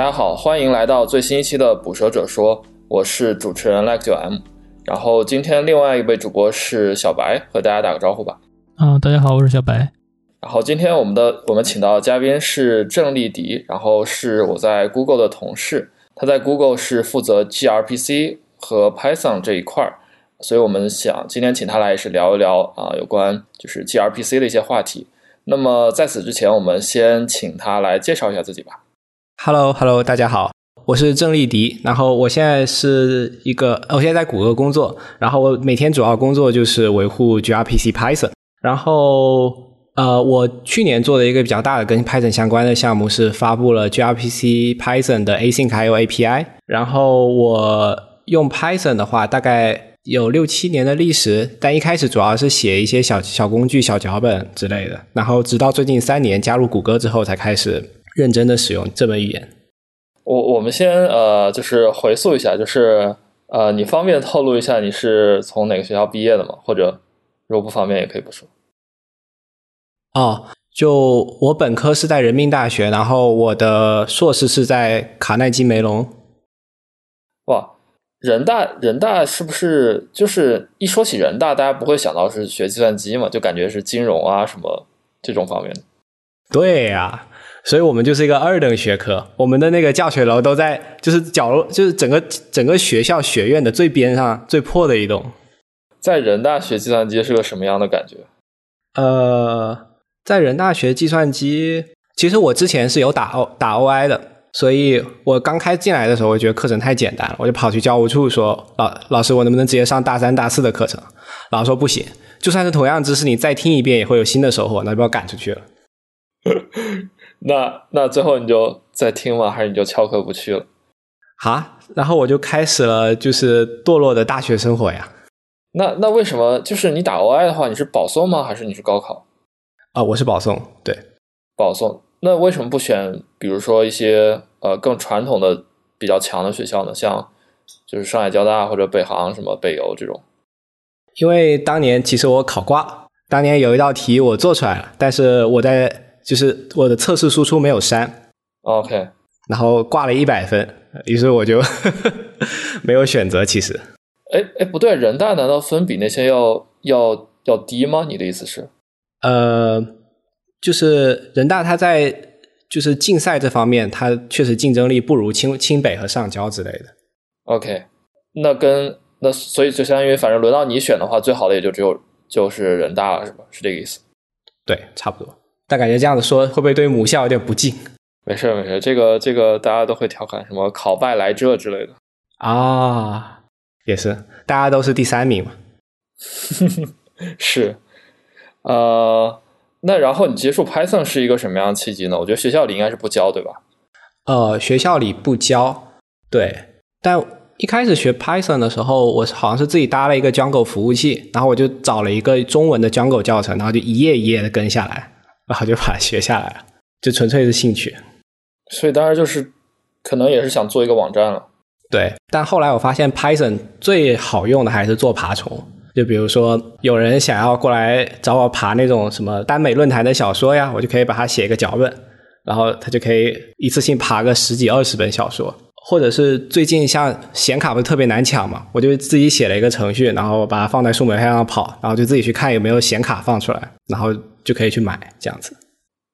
大家好，欢迎来到最新一期的《捕蛇者说》，我是主持人 Like 九 M。然后今天另外一位主播是小白，和大家打个招呼吧。嗯，大家好，我是小白。然后今天我们的我们请到的嘉宾是郑丽迪，然后是我在 Google 的同事，他在 Google 是负责 gRPC 和 Python 这一块儿，所以我们想今天请他来也是聊一聊啊有关就是 gRPC 的一些话题。那么在此之前，我们先请他来介绍一下自己吧。Hello，Hello，大家好，我是郑丽迪，然后我现在是一个，我现在在谷歌工作，然后我每天主要工作就是维护 gRPC Python，然后。呃，我去年做的一个比较大的跟 Python 相关的项目是发布了 gRPC Python 的 Async I/O API。然后我用 Python 的话，大概有六七年的历史，但一开始主要是写一些小小工具、小脚本之类的。然后直到最近三年加入谷歌之后，才开始认真的使用这门语言。我我们先呃，就是回溯一下，就是呃，你方便透露一下你是从哪个学校毕业的吗？或者如果不方便也可以不说。哦，就我本科是在人民大学，然后我的硕士是在卡耐基梅隆。哇，人大人大是不是就是一说起人大，大家不会想到是学计算机嘛？就感觉是金融啊什么这种方面的。对呀，所以我们就是一个二等学科。我们的那个教学楼都在就是角落，就是整个整个学校学院的最边上最破的一栋。在人大学计算机是个什么样的感觉？呃。在人大学计算机，其实我之前是有打 O 打 OI 的，所以我刚开进来的时候，我觉得课程太简单了，我就跑去教务处说：“老老师，我能不能直接上大三、大四的课程？”老师说：“不行，就算是同样知识，你再听一遍也会有新的收获，那就把我赶出去了。”那那最后你就再听吗？还是你就翘课不去了？啊，然后我就开始了就是堕落的大学生活呀。那那为什么就是你打 OI 的话，你是保送吗？还是你是高考？啊，我是保送，对，保送。那为什么不选，比如说一些呃更传统的、比较强的学校呢？像就是上海交大或者北航、什么北邮这种？因为当年其实我考挂，当年有一道题我做出来了，但是我在就是我的测试输出没有删，OK，然后挂了一百分，于是我就 没有选择。其实，哎哎，不对，人大难道分比那些要要要低吗？你的意思是？呃，就是人大，他在就是竞赛这方面，他确实竞争力不如清清北和上交之类的。OK，那跟那所以就相当于，反正轮到你选的话，最好的也就只有就是人大了，是吧？是这个意思？对，差不多。但感觉这样子说，会不会对母校有点不敬？没事没事，这个这个大家都会调侃什么考败来这之类的啊，也是，大家都是第三名嘛。是。呃，那然后你接触 Python 是一个什么样的契机呢？我觉得学校里应该是不教，对吧？呃，学校里不教，对。但一开始学 Python 的时候，我好像是自己搭了一个 Django 服务器，然后我就找了一个中文的 Django 教程，然后就一页一页的跟下来，然后就把它学下来了，就纯粹是兴趣。所以当然就是可能也是想做一个网站了。对，但后来我发现 Python 最好用的还是做爬虫。就比如说，有人想要过来找我爬那种什么耽美论坛的小说呀，我就可以把它写一个脚本，然后他就可以一次性爬个十几二十本小说。或者是最近像显卡不是特别难抢嘛，我就自己写了一个程序，然后把它放在数码派上跑，然后就自己去看有没有显卡放出来，然后就可以去买这样子。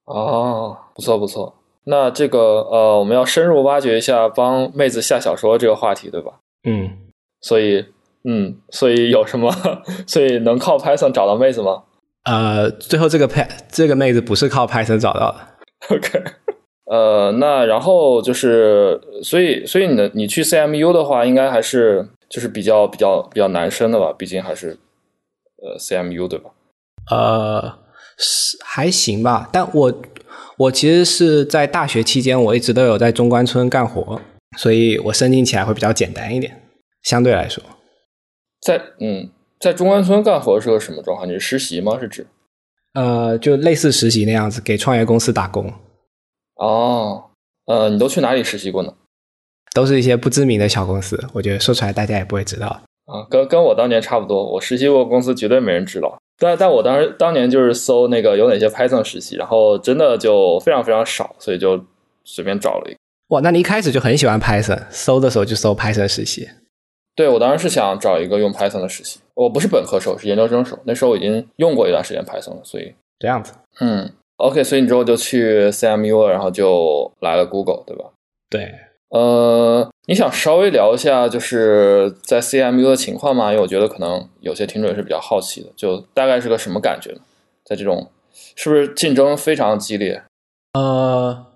哦，不错不错。那这个呃，我们要深入挖掘一下帮妹子下小说这个话题，对吧？嗯，所以。嗯，所以有什么？所以能靠 Python 找到妹子吗？呃，最后这个 P 这个妹子不是靠 Python 找到的。OK，呃，那然后就是，所以所以你的你去 CMU 的话，应该还是就是比较比较比较难升的吧？毕竟还是呃 CMU 对吧？呃，是还行吧。但我我其实是在大学期间，我一直都有在中关村干活，所以我申请起来会比较简单一点，相对来说。在嗯，在中关村干活是个什么状况？你是实习吗？是指？呃，就类似实习那样子，给创业公司打工。哦，呃，你都去哪里实习过呢？都是一些不知名的小公司，我觉得说出来大家也不会知道。啊，跟跟我当年差不多，我实习过公司绝对没人知道。但但我当时当年就是搜那个有哪些 Python 实习，然后真的就非常非常少，所以就随便找了一个。哇，那你一开始就很喜欢 Python，搜的时候就搜 Python 实习。对我当时是想找一个用 Python 的实习，我不是本科手，是研究生手。那时候我已经用过一段时间 Python 了，所以这样子。嗯，OK，所以你之后就去 CMU 了，然后就来了 Google，对吧？对。呃，你想稍微聊一下就是在 CMU 的情况吗？因为我觉得可能有些听众也是比较好奇的，就大概是个什么感觉呢？在这种是不是竞争非常激烈？呃。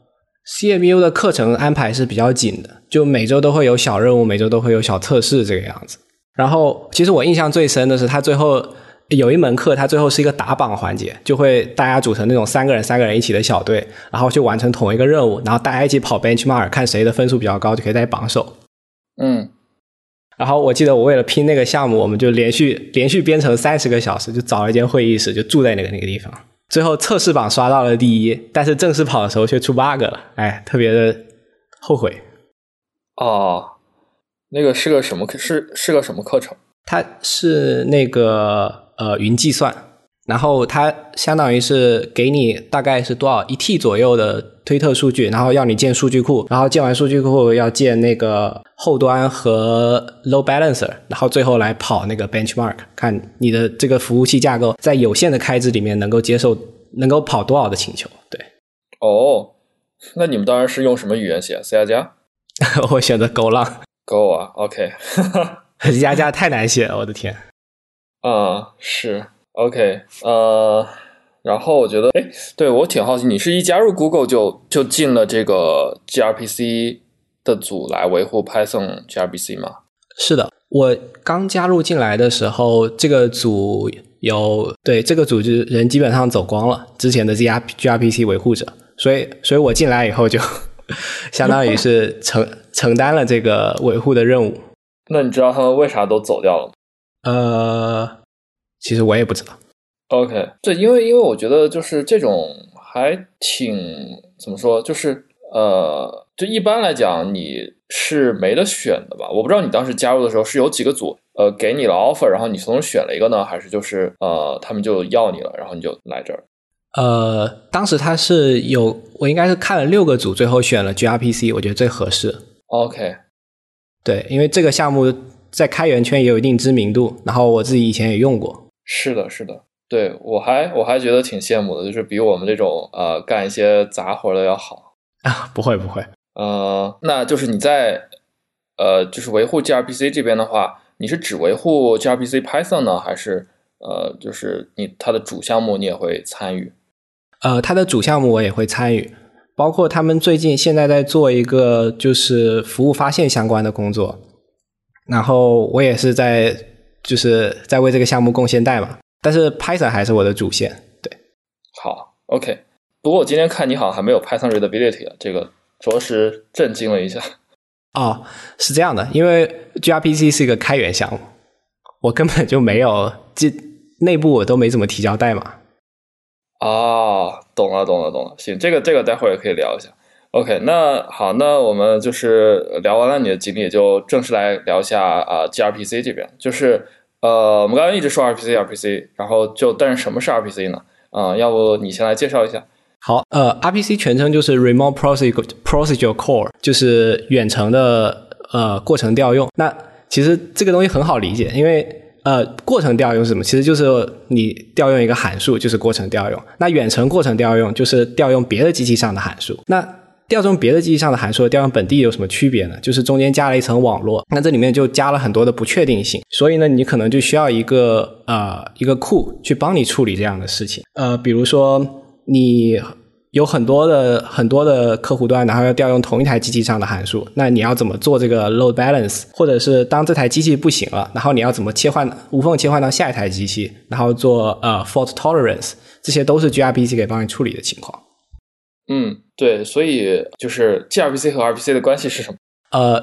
CMU 的课程安排是比较紧的，就每周都会有小任务，每周都会有小测试这个样子。然后，其实我印象最深的是，他最后有一门课，它最后是一个打榜环节，就会大家组成那种三个人、三个人一起的小队，然后去完成同一个任务，然后大家一起跑 benchmark，看谁的分数比较高，就可以在榜首。嗯。然后我记得我为了拼那个项目，我们就连续连续编程三十个小时，就找了一间会议室，就住在那个那个地方。最后测试榜刷到了第一，但是正式跑的时候却出 bug 了，哎，特别的后悔。哦，那个是个什么课？是是个什么课程？它是那个呃云计算。然后它相当于是给你大概是多少一 T 左右的推特数据，然后要你建数据库，然后建完数据库要建那个后端和 load balancer，然后最后来跑那个 benchmark，看你的这个服务器架构在有限的开支里面能够接受能够跑多少的请求。对，哦，那你们当然是用什么语言写？C 加加？我选择 Go 浪。Go 啊，OK，C 加加太难写了，我的天。啊，是。OK，呃，然后我觉得，哎，对我挺好奇，你是一加入 Google 就就进了这个 gRPC 的组来维护 Python gRPC 吗？是的，我刚加入进来的时候，这个组有对这个组织人基本上走光了，之前的 gR gRPC 维护者，所以，所以我进来以后就 相当于是承承担了这个维护的任务。那你知道他们为啥都走掉了吗？呃。其实我也不知道。OK，对，因为因为我觉得就是这种还挺怎么说，就是呃，就一般来讲你是没得选的吧？我不知道你当时加入的时候是有几个组呃给你了 offer，然后你从中选了一个呢，还是就是呃他们就要你了，然后你就来这儿？呃，当时他是有我应该是看了六个组，最后选了 gRPC，我觉得最合适。OK，对，因为这个项目在开源圈也有一定知名度，然后我自己以前也用过。是的，是的，对我还我还觉得挺羡慕的，就是比我们这种呃干一些杂活的要好啊，不会不会，呃，那就是你在呃就是维护 gRPC 这边的话，你是只维护 gRPC Python 呢，还是呃就是你它的主项目你也会参与？呃，它的主项目我也会参与，包括他们最近现在在做一个就是服务发现相关的工作，然后我也是在。就是在为这个项目贡献代码，但是 Python 还是我的主线。对，好，OK。不过我今天看你好像还没有 Python readability，啊这个着实震惊了一下。哦，是这样的，因为 gRPC 是一个开源项目，我根本就没有，这内部我都没怎么提交代码。哦，懂了，懂了，懂了。行，这个这个待会儿也可以聊一下。OK，那好，那我们就是聊完了你的经历，就正式来聊一下啊，gRPC 这边，就是呃，我们刚刚一直说 RPC，RPC，然后就但是什么是 RPC 呢？啊，要不你先来介绍一下？好，呃，RPC 全称就是 Remote Procedure Procedure Call，就是远程的呃过程调用。那其实这个东西很好理解，因为呃，过程调用是什么？其实就是你调用一个函数，就是过程调用。那远程过程调用就是调用别的机器上的函数。那调用别的机器上的函数和调用本地有什么区别呢？就是中间加了一层网络，那这里面就加了很多的不确定性，所以呢，你可能就需要一个呃一个库去帮你处理这样的事情。呃，比如说你有很多的很多的客户端，然后要调用同一台机器上的函数，那你要怎么做这个 load balance？或者是当这台机器不行了，然后你要怎么切换无缝切换到下一台机器，然后做呃 fault tolerance？这些都是 gRPC 可以帮你处理的情况。嗯，对，所以就是 gRPC 和 RPC 的关系是什么？呃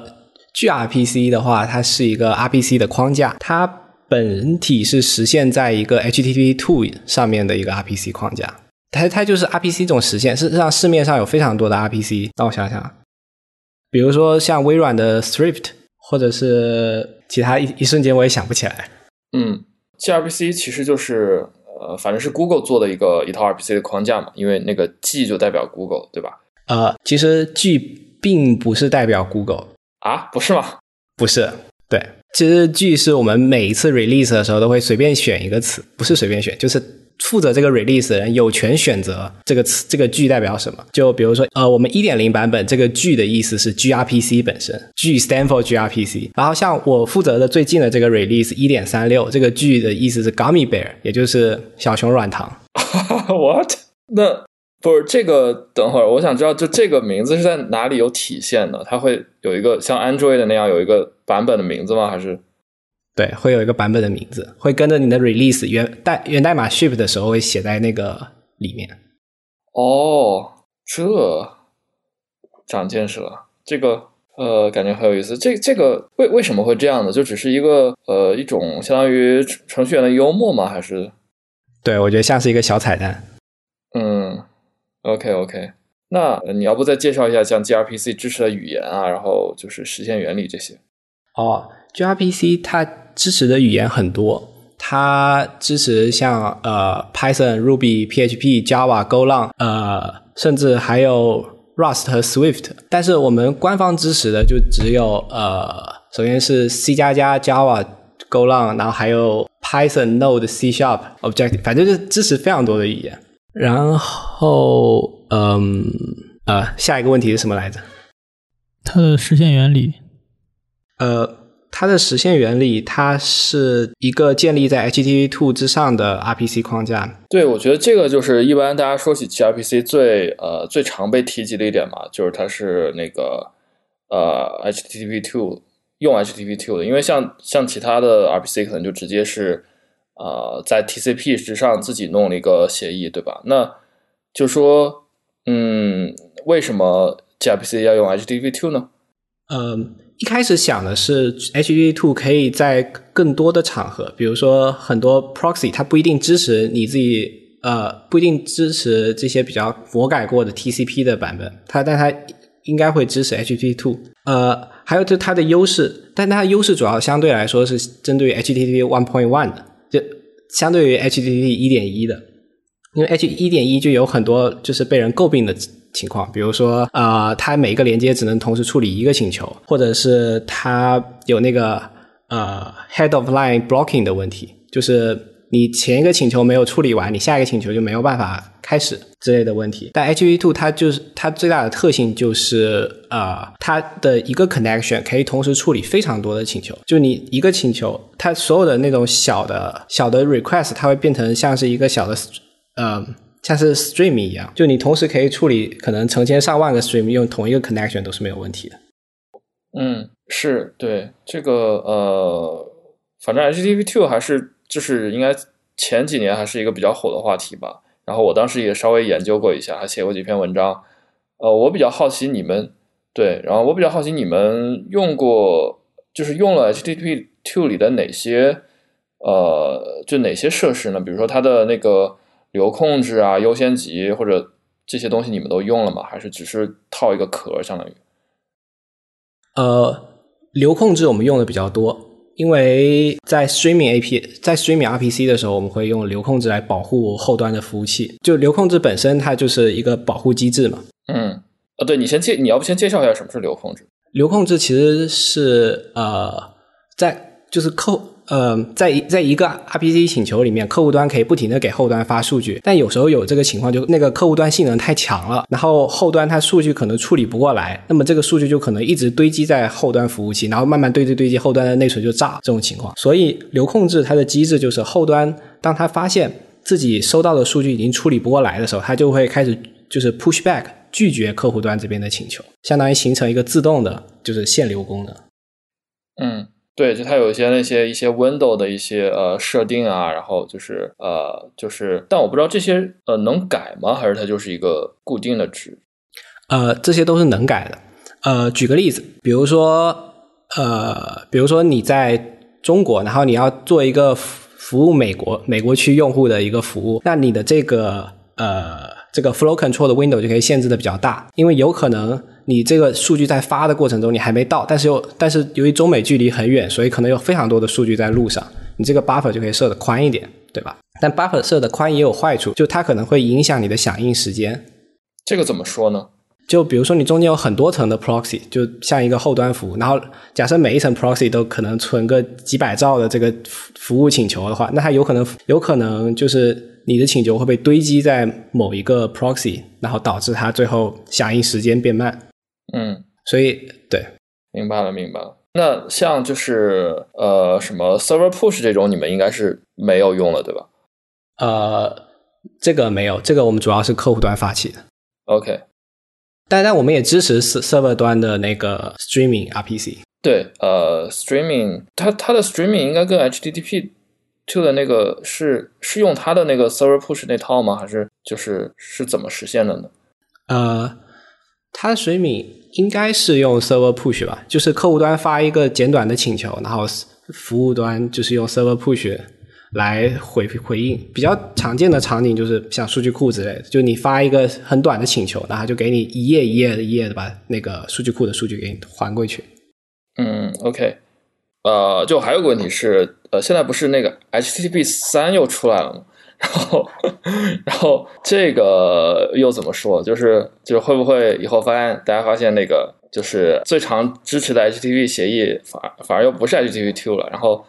，gRPC 的话，它是一个 RPC 的框架，它本体是实现在一个 HTTP2 上面的一个 RPC 框架，它它就是 RPC 这种实现。事实上，市面上有非常多的 RPC，让我想想，比如说像微软的 Swift，或者是其他一一瞬间我也想不起来。嗯，gRPC 其实就是。呃，反正是 Google 做的一个一套 RPC 的框架嘛，因为那个 G 就代表 Google，对吧？呃，其实 G 并不是代表 Google 啊，不是吗？不是，对，其实 G 是我们每一次 release 的时候都会随便选一个词，不是随便选，就是负责这个 release 的人有权选择这个词，这个句代表什么。就比如说，呃，我们一点零版本这个句的意思是 gRPC 本身，句 stand for gRPC。然后像我负责的最近的这个 release 一点三六，这个句的意思是 gummy bear，也就是小熊软糖。What？那不是这个？等会儿我想知道，就这个名字是在哪里有体现的？它会有一个像 Android 的那样有一个版本的名字吗？还是？对，会有一个版本的名字，会跟着你的 release 源代源代码 ship 的时候会写在那个里面。哦，这长见识了。这个呃，感觉很有意思。这这个为为什么会这样呢？就只是一个呃一种相当于程序员的幽默吗？还是？对，我觉得像是一个小彩蛋。嗯，OK OK。那你要不再介绍一下像 gRPC 支持的语言啊，然后就是实现原理这些？哦，gRPC 它支持的语言很多，它支持像呃 Python、Ruby、PHP、Java、Golang，呃，甚至还有 Rust 和 Swift。但是我们官方支持的就只有呃，首先是 C 加加、Java、Golang，然后还有 Python、Node、C Sharp、Objective，反正就是支持非常多的语言。然后，嗯，呃，下一个问题是什么来着？它的实现原理。呃，它的实现原理，它是一个建立在 HTTP2 之上的 RPC 框架。对，我觉得这个就是一般大家说起 gRPC 最呃最常被提及的一点嘛，就是它是那个呃 HTTP2 用 HTTP2 的，因为像像其他的 RPC 可能就直接是呃在 TCP 之上自己弄了一个协议，对吧？那就说，嗯，为什么 gRPC 要用 HTTP2 呢？嗯，一开始想的是 HTTP2 可以在更多的场合，比如说很多 proxy 它不一定支持你自己，呃，不一定支持这些比较魔改过的 TCP 的版本，它但它应该会支持 HTTP2。呃，还有就它的优势，但它的优势主要相对来说是针对于 HTTP 1.1的，就相对于 HTTP 一点一的，因为 H 一点一就有很多就是被人诟病的。情况，比如说，呃，它每一个连接只能同时处理一个请求，或者是它有那个呃 head of line blocking 的问题，就是你前一个请求没有处理完，你下一个请求就没有办法开始之类的问题。但 HTTP2 它就是它最大的特性就是，呃，它的一个 connection 可以同时处理非常多的请求，就你一个请求，它所有的那种小的小的 request，它会变成像是一个小的，呃。像是 stream 一样，就你同时可以处理可能成千上万个 stream，用同一个 connection 都是没有问题的。嗯，是对这个呃，反正 HTTP2 还是就是应该前几年还是一个比较火的话题吧。然后我当时也稍微研究过一下，还写过几篇文章。呃，我比较好奇你们对，然后我比较好奇你们用过，就是用了 HTTP2 里的哪些呃，就哪些设施呢？比如说它的那个。流控制啊，优先级或者这些东西你们都用了吗？还是只是套一个壳，相当于？呃，流控制我们用的比较多，因为在 streaming AP 在 streaming RPC 的时候，我们会用流控制来保护后端的服务器。就流控制本身，它就是一个保护机制嘛。嗯，呃，对你先介，你要不先介绍一下什么是流控制？流控制其实是呃，在就是客。呃，在在一个 RPC 请求里面，客户端可以不停的给后端发数据，但有时候有这个情况，就那个客户端性能太强了，然后后端它数据可能处理不过来，那么这个数据就可能一直堆积在后端服务器，然后慢慢堆积堆积，后端的内存就炸这种情况。所以流控制它的机制就是后端，当它发现自己收到的数据已经处理不过来的时候，它就会开始就是 push back 拒绝客户端这边的请求，相当于形成一个自动的就是限流功能。嗯。对，就它有一些那些一些 window 的一些呃设定啊，然后就是呃就是，但我不知道这些呃能改吗？还是它就是一个固定的值？呃，这些都是能改的。呃，举个例子，比如说呃，比如说你在中国，然后你要做一个服务美国美国区用户的一个服务，那你的这个呃这个 flow control 的 window 就可以限制的比较大，因为有可能。你这个数据在发的过程中，你还没到，但是又但是由于中美距离很远，所以可能有非常多的数据在路上，你这个 buffer 就可以设的宽一点，对吧？但 buffer 设的宽也有坏处，就它可能会影响你的响应时间。这个怎么说呢？就比如说你中间有很多层的 proxy，就像一个后端服务，然后假设每一层 proxy 都可能存个几百兆的这个服务请求的话，那它有可能有可能就是你的请求会被堆积在某一个 proxy，然后导致它最后响应时间变慢。嗯，所以对，明白了，明白了。那像就是呃什么 server push 这种，你们应该是没有用了，对吧？呃，这个没有，这个我们主要是客户端发起的。OK，但但我们也支持 server 端的那个 streaming RPC。对，呃，streaming 它它的 streaming 应该跟 HTTP two 的那个是是用它的那个 server push 那套吗？还是就是是怎么实现的呢？呃，它的水敏应该是用 server push 吧，就是客户端发一个简短的请求，然后服务端就是用 server push 来回回应。比较常见的场景就是像数据库之类的，就你发一个很短的请求，然后就给你一页一页的一页的把那个数据库的数据给你还过去。嗯，OK，呃，就还有个问题是，呃，现在不是那个 HTTP 三又出来了吗？然后，然后这个又怎么说？就是就是会不会以后发现大家发现那个就是最常支持的 HTTP 协议反而反而又不是 HTTP two 了？然后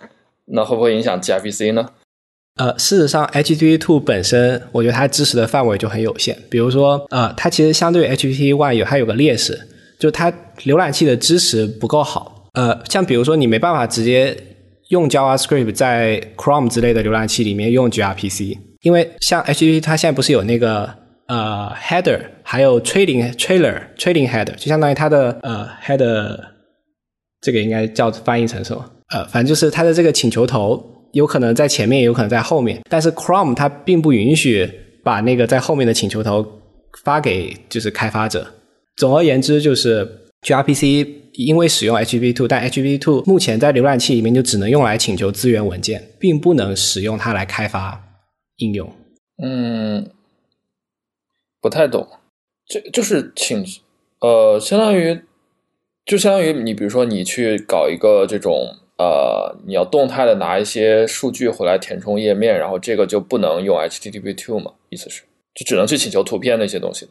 那会不会影响 gRPC 呢？呃，事实上，HTTP two 本身，我觉得它支持的范围就很有限。比如说，呃，它其实相对于 HTTP one 有它有个劣势，就它浏览器的支持不够好。呃，像比如说，你没办法直接用 JavaScript 在 Chrome 之类的浏览器里面用 gRPC，因为像 HTTP 它现在不是有那个呃 header，还有 trailing trailer trailing header，就相当于它的呃 header，这个应该叫翻译成什么？呃，反正就是它的这个请求头有可能在前面，有可能在后面，但是 Chrome 它并不允许把那个在后面的请求头发给就是开发者。总而言之，就是 gRPC 因为使用 HTTP/2，但 HTTP/2 目前在浏览器里面就只能用来请求资源文件，并不能使用它来开发应用。嗯，不太懂。这就是请呃，相当于就相当于你比如说你去搞一个这种呃，你要动态的拿一些数据回来填充页面，然后这个就不能用 HTTP two 嘛？意思是就只能去请求图片那些东西。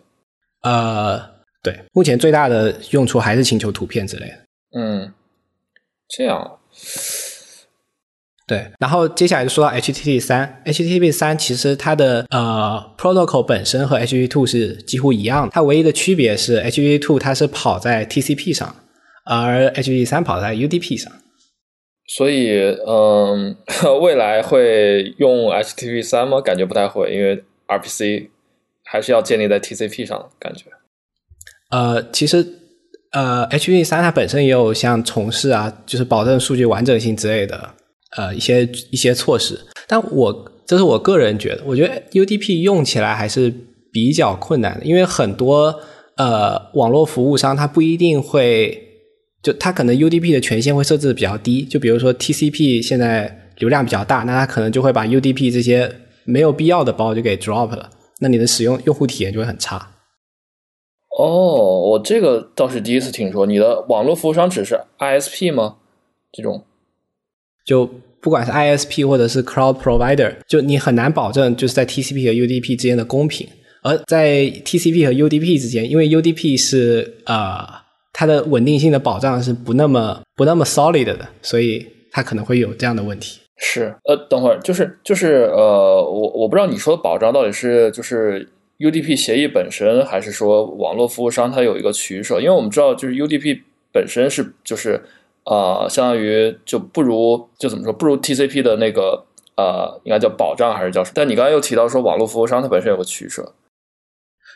呃，对，目前最大的用处还是请求图片之类的。嗯，这样。对，然后接下来就说到 HTTP 三，HTTP 三其实它的呃 protocol 本身和 HTTP two 是几乎一样的，它唯一的区别是 HTTP two 它是跑在 TCP 上，而 HTTP 三跑在 UDP 上。所以，嗯，未来会用 HTTP 三吗？感觉不太会，因为 RPC 还是要建立在 TCP 上，感觉。呃，其实呃 HTTP 三它本身也有像重试啊，就是保证数据完整性之类的。呃，一些一些措施，但我这是我个人觉得，我觉得 UDP 用起来还是比较困难的，因为很多呃网络服务商它不一定会，就它可能 UDP 的权限会设置的比较低，就比如说 TCP 现在流量比较大，那它可能就会把 UDP 这些没有必要的包就给 drop 了，那你的使用用户体验就会很差。哦，我这个倒是第一次听说，你的网络服务商只是 ISP 吗？这种？就不管是 ISP 或者是 Cloud Provider，就你很难保证就是在 TCP 和 UDP 之间的公平。而在 TCP 和 UDP 之间，因为 UDP 是呃它的稳定性的保障是不那么不那么 solid 的，所以它可能会有这样的问题。是，呃，等会儿就是就是呃，我我不知道你说的保障到底是就是 UDP 协议本身，还是说网络服务商它有一个取舍？因为我们知道就是 UDP 本身是就是。呃，相当于就不如就怎么说，不如 TCP 的那个呃，应该叫保障还是叫什么？但你刚才又提到说，网络服务商它本身有个取舍，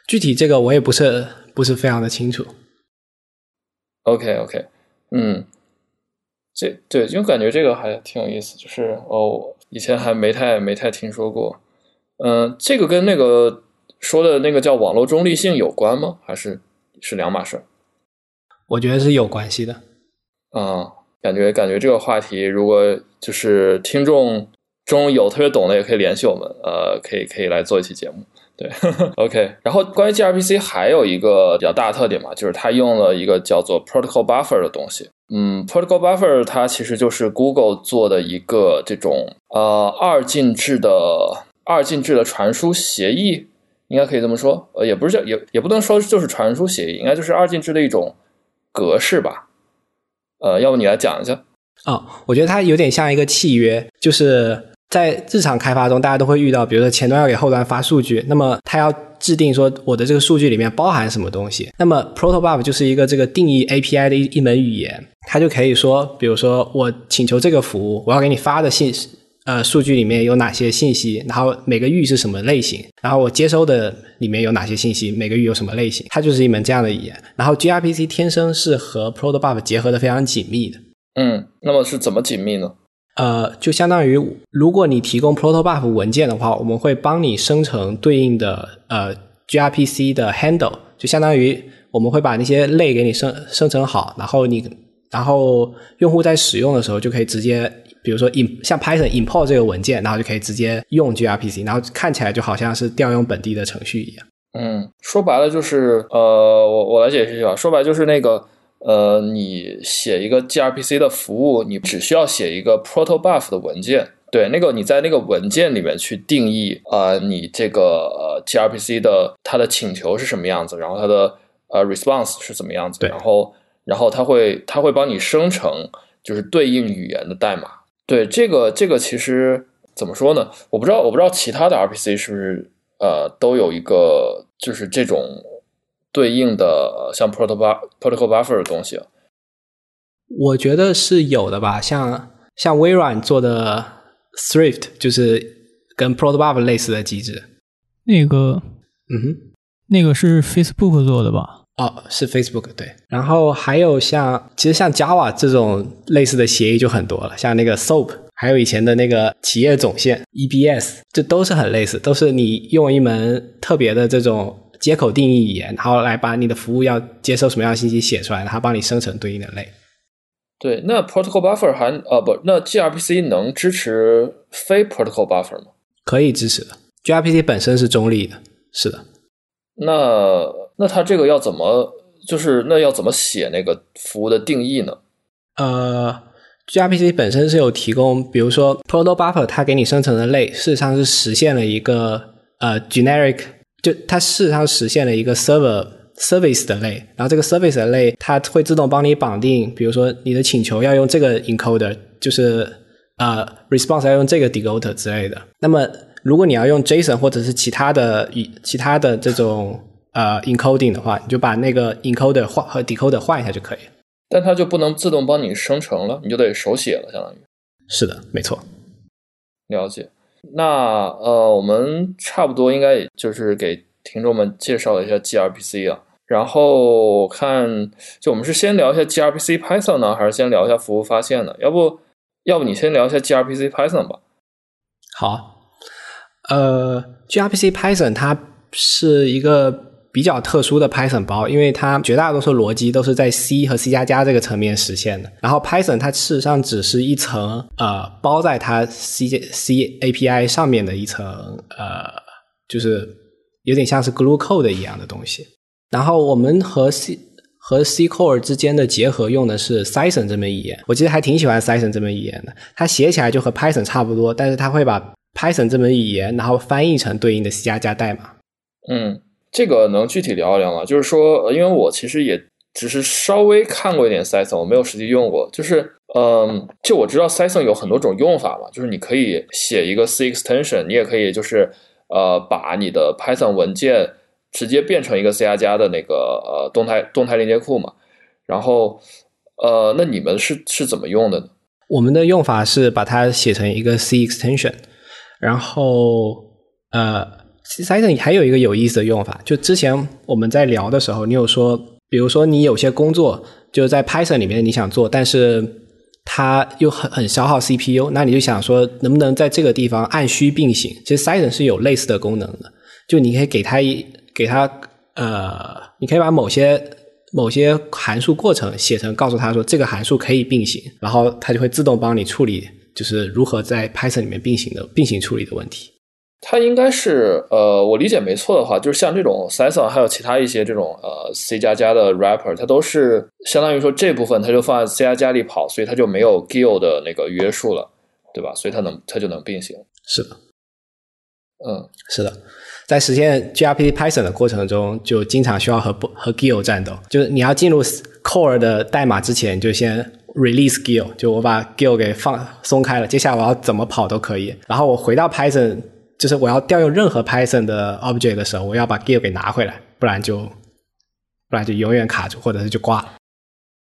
具体这个我也不是不是非常的清楚。OK OK，嗯，这对，因为感觉这个还挺有意思，就是哦，以前还没太没太听说过。嗯，这个跟那个说的那个叫网络中立性有关吗？还是是两码事？我觉得是有关系的。啊、嗯，感觉感觉这个话题，如果就是听众中有特别懂的，也可以联系我们，呃，可以可以来做一期节目。对，OK。然后关于 gRPC 还有一个比较大的特点嘛，就是它用了一个叫做 Protocol Buffer 的东西。嗯，Protocol Buffer 它其实就是 Google 做的一个这种呃二进制的二进制的传输协议。应该可以这么说。呃，也不是叫也也不能说就是传输协议，应该就是二进制的一种格式吧。呃，要不你来讲一下？哦，我觉得它有点像一个契约，就是在日常开发中，大家都会遇到，比如说前端要给后端发数据，那么它要制定说我的这个数据里面包含什么东西。那么 Protobuf 就是一个这个定义 API 的一一门语言，它就可以说，比如说我请求这个服务，我要给你发的信息。呃，数据里面有哪些信息？然后每个域是什么类型？然后我接收的里面有哪些信息？每个域有什么类型？它就是一门这样的语言。然后 gRPC 天生是和 Protobuf 结合的非常紧密的。嗯，那么是怎么紧密呢？呃，就相当于如果你提供 Protobuf 文件的话，我们会帮你生成对应的呃 gRPC 的 handle，就相当于我们会把那些类给你生生成好，然后你然后用户在使用的时候就可以直接。比如说，in 像 Python import 这个文件，然后就可以直接用 gRPC，然后看起来就好像是调用本地的程序一样。嗯，说白了就是，呃，我我来解释一下，说白就是那个，呃，你写一个 gRPC 的服务，你只需要写一个 protobuf 的文件，对，那个你在那个文件里面去定义，呃，你这个呃 gRPC 的它的请求是什么样子，然后它的呃 response 是怎么样子，然后然后它会它会帮你生成就是对应语言的代码。对这个这个其实怎么说呢？我不知道，我不知道其他的 RPC 是不是呃都有一个就是这种对应的像 protocol protocol buffer 的东西。我觉得是有的吧，像像微软做的 Swift 就是跟 protocol buffer 类似的机制。那个，嗯哼，那个是 Facebook 做的吧？哦，是 Facebook 对，然后还有像其实像 Java 这种类似的协议就很多了，像那个 SOAP，还有以前的那个企业总线 EBS，这都是很类似，都是你用一门特别的这种接口定义语言，然后来把你的服务要接收什么样的信息写出来，然后帮你生成对应的类。对，那 Protocol Buffer 还呃不，那 gRPC 能支持非 Protocol Buffer 吗？可以支持的，gRPC 本身是中立的，是的。那那它这个要怎么，就是那要怎么写那个服务的定义呢？呃，gRPC 本身是有提供，比如说 proto buffer 它给你生成的类，事实上是实现了一个呃 generic，就它事实上实现了一个 server service 的类，然后这个 service 的类它会自动帮你绑定，比如说你的请求要用这个 encoder，就是呃 response 要用这个 decoder 之类的。那么如果你要用 JSON 或者是其他的其他的这种呃 encoding 的话，你就把那个 encoder 换和 decoder 换一下就可以。但它就不能自动帮你生成了，你就得手写了，相当于。是的，没错。了解。那呃，我们差不多应该也就是给听众们介绍一下 gRPC 啊。然后看，就我们是先聊一下 gRPC Python 呢，还是先聊一下服务发现呢？要不要不你先聊一下 gRPC Python 吧？好。呃，gRPC Python 它是一个比较特殊的 Python 包，因为它绝大多数逻辑都是在 C 和 C 加加这个层面实现的。然后 Python 它事实上只是一层呃包在它 C C API 上面的一层呃，就是有点像是 glue code 一样的东西。然后我们和 C 和 C Core 之间的结合用的是 s y t h o n 这门语言，我其实还挺喜欢 s y t h o n 这门语言的。它写起来就和 Python 差不多，但是它会把 Python 这门语言，然后翻译成对应的 C 加加代码。嗯，这个能具体聊一聊吗？就是说，因为我其实也只是稍微看过一点 Python，我没有实际用过。就是，嗯，就我知道 Python 有很多种用法嘛，就是你可以写一个 C extension，你也可以就是呃把你的 Python 文件直接变成一个 C 加加的那个呃动态动态链接库嘛。然后，呃，那你们是是怎么用的呢？我们的用法是把它写成一个 C extension。然后，呃，Python 还有一个有意思的用法，就之前我们在聊的时候，你有说，比如说你有些工作就是在 Python 里面你想做，但是它又很很消耗 CPU，那你就想说，能不能在这个地方按需并行？其实 Python 是有类似的功能的，就你可以给它一给它呃，你可以把某些某些函数过程写成，告诉他说这个函数可以并行，然后它就会自动帮你处理。就是如何在 Python 里面并行的并行处理的问题。它应该是呃，我理解没错的话，就是像这种 Python 还有其他一些这种呃 C 加加的 wrapper，它都是相当于说这部分它就放在 C 加加里跑，所以它就没有 GIL 的那个约束了，对吧？所以它能它就能并行。是的，嗯，是的，在实现 gRPC Python 的过程中，就经常需要和和 Gil 战斗。就是你要进入 core 的代码之前，就先 release Gil，就我把 Gil 给放松开了，接下来我要怎么跑都可以。然后我回到 Python，就是我要调用任何 Python 的 object 的时候，我要把 Gil 给拿回来，不然就不然就永远卡住，或者是就挂了。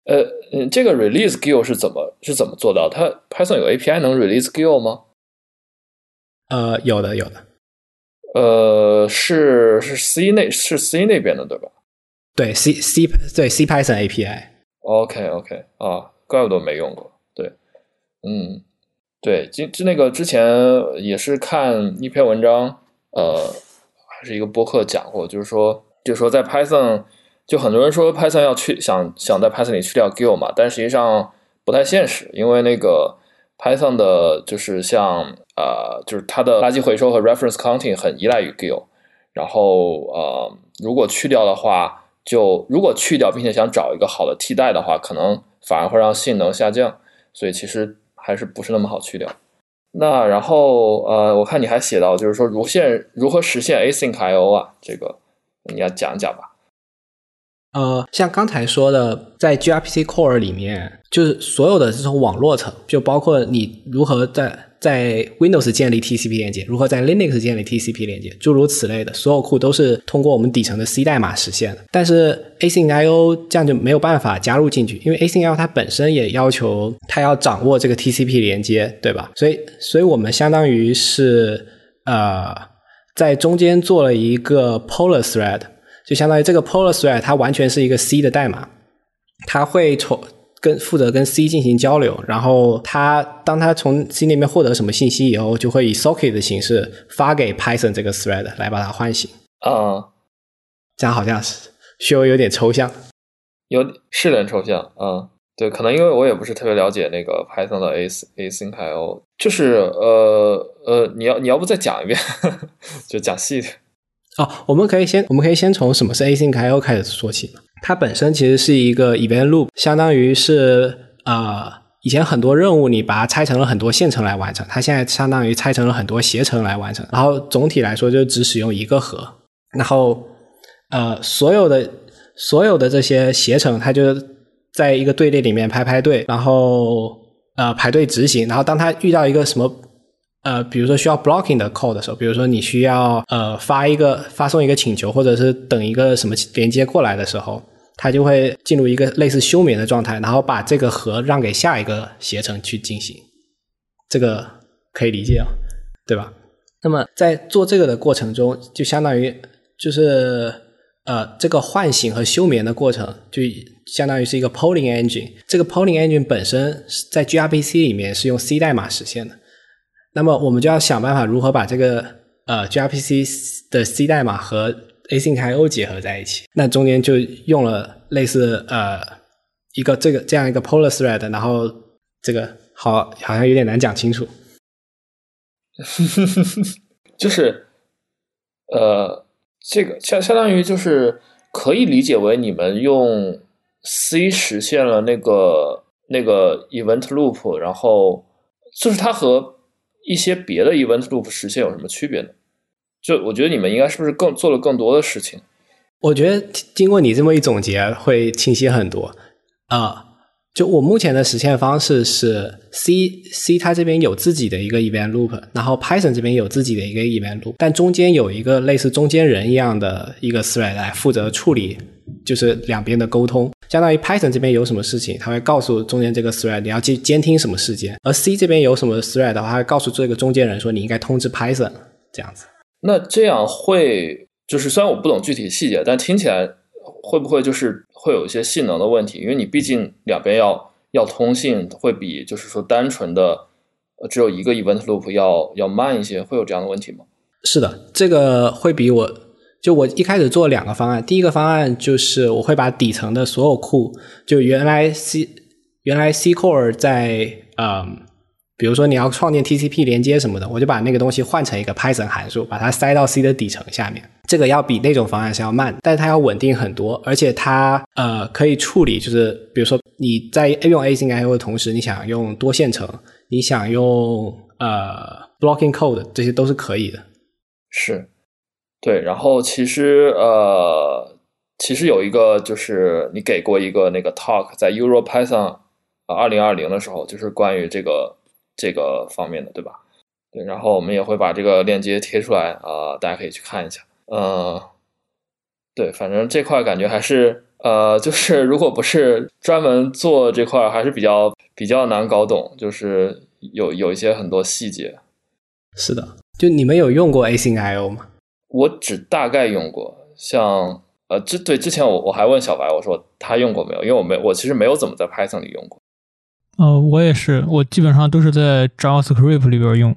呃，嗯，这个 release Gil 是怎么是怎么做到？它 Python 有 API 能 release Gil 吗？呃，有的，有的。呃，是是 C 那，是 C 那边的对吧？对，C C 对 C Python API。OK OK 啊，怪不得没用过。对，嗯，对，就就那个之前也是看一篇文章，呃，还是一个播客讲过，就是说，就是说在 Python，就很多人说 Python 要去想想在 Python 里去掉 Gil 嘛，但实际上不太现实，因为那个 Python 的就是像。呃，就是它的垃圾回收和 reference counting 很依赖于 Gil，然后呃，如果去掉的话，就如果去掉并且想找一个好的替代的话，可能反而会让性能下降，所以其实还是不是那么好去掉。那然后呃，我看你还写到，就是说如现如何实现 async I/O 啊，这个你要讲讲吧。呃，像刚才说的，在 gRPC Core 里面，就是所有的这种网络层，就包括你如何在在 Windows 建立 TCP 连接，如何在 Linux 建立 TCP 连接，诸如此类的所有库都是通过我们底层的 C 代码实现的。但是 Async I/O 这样就没有办法加入进去，因为 Async I/O 它本身也要求它要掌握这个 TCP 连接，对吧？所以，所以我们相当于是呃，在中间做了一个 Polar Thread。就相当于这个 Polar Thread，它完全是一个 C 的代码，它会从跟负责跟 C 进行交流，然后他当他从 C 那边获得什么信息以后，就会以 Socket 的形式发给 Python 这个 Thread 来把它唤醒。啊，这样好像是稍微有点抽象，有是有点抽象嗯。对，可能因为我也不是特别了解那个 Python 的 A Async I/O，就是呃呃，你要你要不再讲一遍，就讲细点。哦，我们可以先，我们可以先从什么是 Async I/O 开始说起。它本身其实是一个 event loop，相当于是呃，以前很多任务你把它拆成了很多线程来完成，它现在相当于拆成了很多携程来完成。然后总体来说就只使用一个核，然后呃，所有的所有的这些携程，它就在一个队列里面排排队，然后呃排队执行。然后当它遇到一个什么。呃，比如说需要 blocking 的 code 的时候，比如说你需要呃发一个发送一个请求，或者是等一个什么连接过来的时候，它就会进入一个类似休眠的状态，然后把这个核让给下一个携程去进行。这个可以理解啊，对吧？那么在做这个的过程中，就相当于就是呃这个唤醒和休眠的过程，就相当于是一个 polling engine。这个 polling engine 本身在 gRPC 里面是用 C 代码实现的。那么我们就要想办法如何把这个呃 gRPC 的 C 代码和 Async I/O 结合在一起。那中间就用了类似呃一个这个这样一个 Polar Thread，然后这个好好像有点难讲清楚。就是呃这个相相当于就是可以理解为你们用 C 实现了那个那个 Event Loop，然后就是它和一些别的 event loop 实现有什么区别呢？就我觉得你们应该是不是更做了更多的事情？我觉得经过你这么一总结，会清晰很多啊。就我目前的实现方式是 C C 它这边有自己的一个 event loop，然后 Python 这边有自己的一个 event loop，但中间有一个类似中间人一样的一个 thread 来负责处理，就是两边的沟通。相当于 Python 这边有什么事情，它会告诉中间这个 thread 你要去监听什么事件，而 C 这边有什么 thread 的话，会告诉这个中间人说你应该通知 Python 这样子。那这样会就是虽然我不懂具体细节，但听起来。会不会就是会有一些性能的问题？因为你毕竟两边要要通信，会比就是说单纯的只有一个 event loop 要要慢一些，会有这样的问题吗？是的，这个会比我就我一开始做两个方案，第一个方案就是我会把底层的所有库，就原来 C 原来 C core 在嗯。比如说你要创建 TCP 连接什么的，我就把那个东西换成一个 Python 函数，把它塞到 C 的底层下面。这个要比那种方案是要慢，但是它要稳定很多，而且它呃可以处理，就是比如说你在用 Async I/O 的同时，你想用多线程，你想用呃 blocking code，这些都是可以的。是，对，然后其实呃，其实有一个就是你给过一个那个 talk 在 EuroPython 啊二零二零的时候，就是关于这个这个方面的，对吧？对，然后我们也会把这个链接贴出来啊、大家可以去看一下。呃，对，反正这块感觉还是呃，就是如果不是专门做这块儿，还是比较比较难搞懂，就是有有一些很多细节。是的，就你们有用过 Async IO 吗？我只大概用过，像呃，之对之前我我还问小白，我说他用过没有？因为我没我其实没有怎么在 Python 里用过。呃，我也是，我基本上都是在 JavaScript 里边用。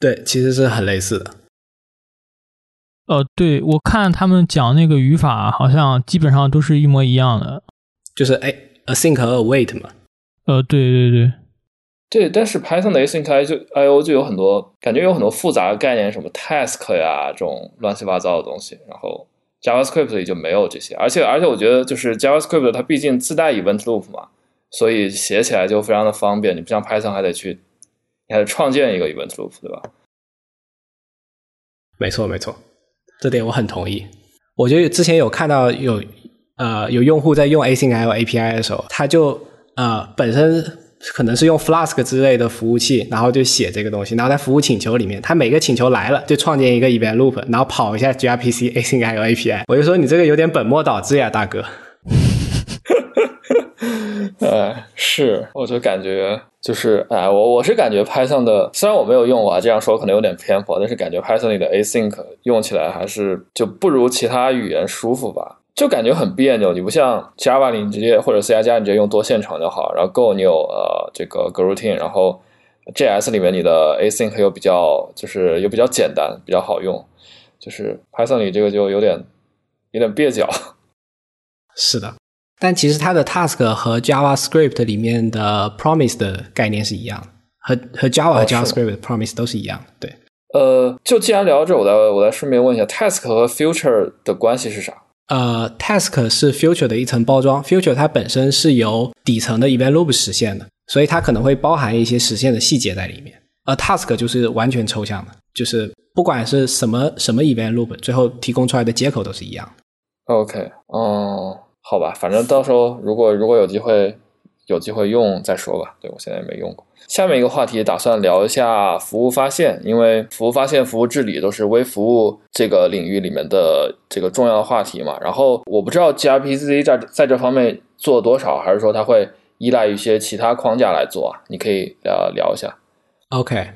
对，其实是很类似的。呃，对，我看他们讲那个语法，好像基本上都是一模一样的。就是 A async 和 await 嘛。呃，对对对，对，但是 Python 的 async I 就 I/O 就有很多感觉有很多复杂的概念，什么 task 呀这种乱七八糟的东西，然后 JavaScript 里就没有这些，而且而且我觉得就是 JavaScript 它毕竟自带 event loop 嘛，所以写起来就非常的方便，你不像 Python 还得去你还得创建一个 event loop，对吧？没错，没错，这点我很同意。我觉得之前有看到有呃有用户在用 Async IO API 的时候，他就呃本身可能是用 Flask 之类的服务器，然后就写这个东西，然后在服务请求里面，他每个请求来了就创建一个 event loop，然后跑一下 gRPC Async IO API。我就说你这个有点本末倒置呀，大哥。呃，是，我就感觉就是，哎，我我是感觉 Python 的，虽然我没有用过啊，这样说可能有点偏颇，但是感觉 Python 里的 async 用起来还是就不如其他语言舒服吧，就感觉很别扭。你不像 Java 你直接或者 C 加加你直接用多线程就好，然后 Go 你有呃这个 Groutine，然后 JS 里面你的 async 又比较就是又比较简单，比较好用，就是 Python 里这个就有点有点蹩脚。是的，但其实它的 task 和 JavaScript 里面的 promise 的概念是一样的，和和 Java 和 JavaScript 的 promise 都是一样的。对，呃，就既然聊到这，我再我再顺便问一下，task 和 future 的关系是啥？呃，task 是 future 的一层包装，future 它本身是由底层的 event loop 实现的，所以它可能会包含一些实现的细节在里面。而 task 就是完全抽象的，就是不管是什么什么 event loop，最后提供出来的接口都是一样的。OK，嗯，好吧，反正到时候如果如果有机会有机会用再说吧。对我现在也没用过。下面一个话题打算聊一下服务发现，因为服务发现、服务治理都是微服务这个领域里面的这个重要的话题嘛。然后我不知道 gRPC 在在这方面做多少，还是说它会依赖一些其他框架来做啊？你可以聊聊一下。OK，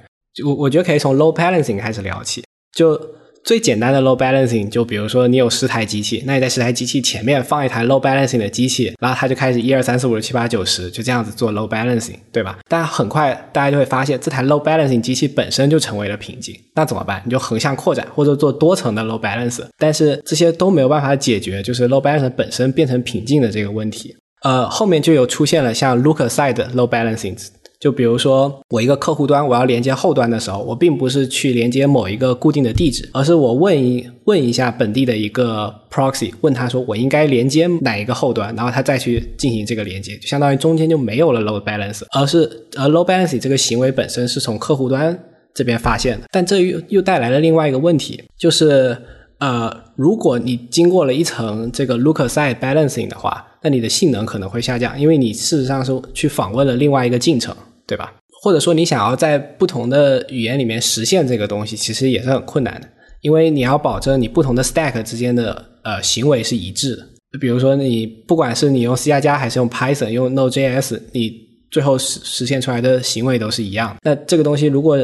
我我觉得可以从 load balancing 开始聊起。就最简单的 load balancing，就比如说你有十台机器，那你在十台机器前面放一台 load balancing 的机器，然后它就开始一二三四五六七八九十，就这样子做 load balancing，对吧？但很快大家就会发现，这台 load balancing 机器本身就成为了瓶颈，那怎么办？你就横向扩展或者做多层的 load balance，但是这些都没有办法解决，就是 load balance 本身变成瓶颈的这个问题。呃，后面就有出现了像 lookaside load balancing，就比如说我一个客户端我要连接后端的时候，我并不是去连接某一个固定的地址，而是我问一问一下本地的一个 proxy，问他说我应该连接哪一个后端，然后他再去进行这个连接，就相当于中间就没有了 load balance，而是而 load balancing 这个行为本身是从客户端这边发现的，但这又又带来了另外一个问题，就是呃，如果你经过了一层这个 looker side balancing 的话，那你的性能可能会下降，因为你事实上是去访问了另外一个进程，对吧？或者说你想要在不同的语言里面实现这个东西，其实也是很困难的，因为你要保证你不同的 stack 之间的呃行为是一致的。比如说你不管是你用 C 加加还是用 Python 用 Node.js，你最后实实现出来的行为都是一样。那这个东西如果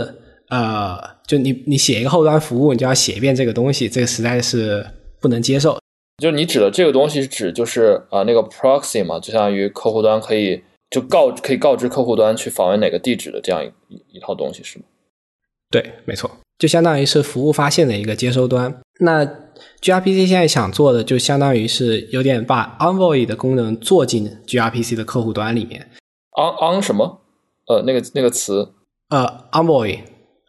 呃，就你你写一个后端服务，你就要写一遍这个东西，这个实在是不能接受。就是你指的这个东西是指就是啊、呃那个 proxy 嘛，就相当于客户端可以就告可以告知客户端去访问哪个地址的这样一一一套东西是吗？对，没错，就相当于是服务发现的一个接收端。那 gRPC 现在想做的，就相当于是有点把 Envoy 的功能做进 gRPC 的客户端里面。on on 什么？呃，那个那个词呃，Envoy，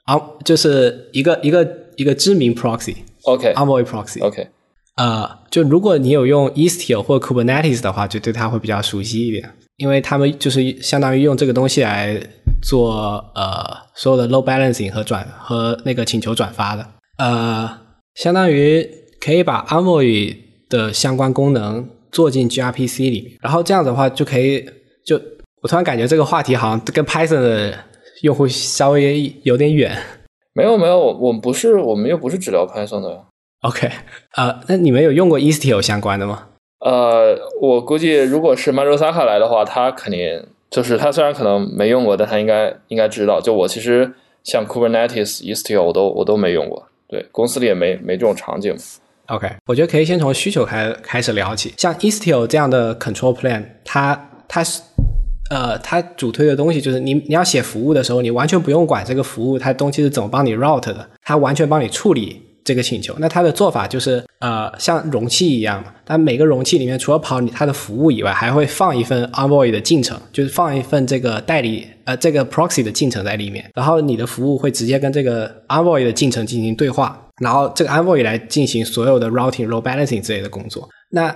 啊，就是一个一个一个知名 proxy，Envoy OK proxy。OK 呃，就如果你有用 Istio 或 Kubernetes 的话，就对它会比较熟悉一点，因为他们就是相当于用这个东西来做呃所有的 load balancing 和转和那个请求转发的。呃，相当于可以把 Envoy 的相关功能做进 gRPC 里面，然后这样子的话就可以就我突然感觉这个话题好像跟 Python 的用户稍微有点远。没有没有，我我们不是我们又不是只聊 Python 的。OK，呃，那你们有用过 Istio 相关的吗？呃，我估计如果是 Mario Saka 来的话，他肯定就是他虽然可能没用过，但他应该应该知道。就我其实像 Kubernetes、Istio 我都我都没用过，对，公司里也没没这种场景。OK，我觉得可以先从需求开开始聊起。像 Istio 这样的 control plan，它它是呃，它主推的东西就是你你要写服务的时候，你完全不用管这个服务它东西是怎么帮你 route 的，它完全帮你处理这个请求。那它的做法就是呃，像容器一样嘛，它每个容器里面除了跑你它的服务以外，还会放一份 Envoy 的进程，就是放一份这个代理呃这个 proxy 的进程在里面，然后你的服务会直接跟这个 Envoy 的进程进行对话。然后这个 Envoy 来进行所有的 routing、load balancing 之类的工作。那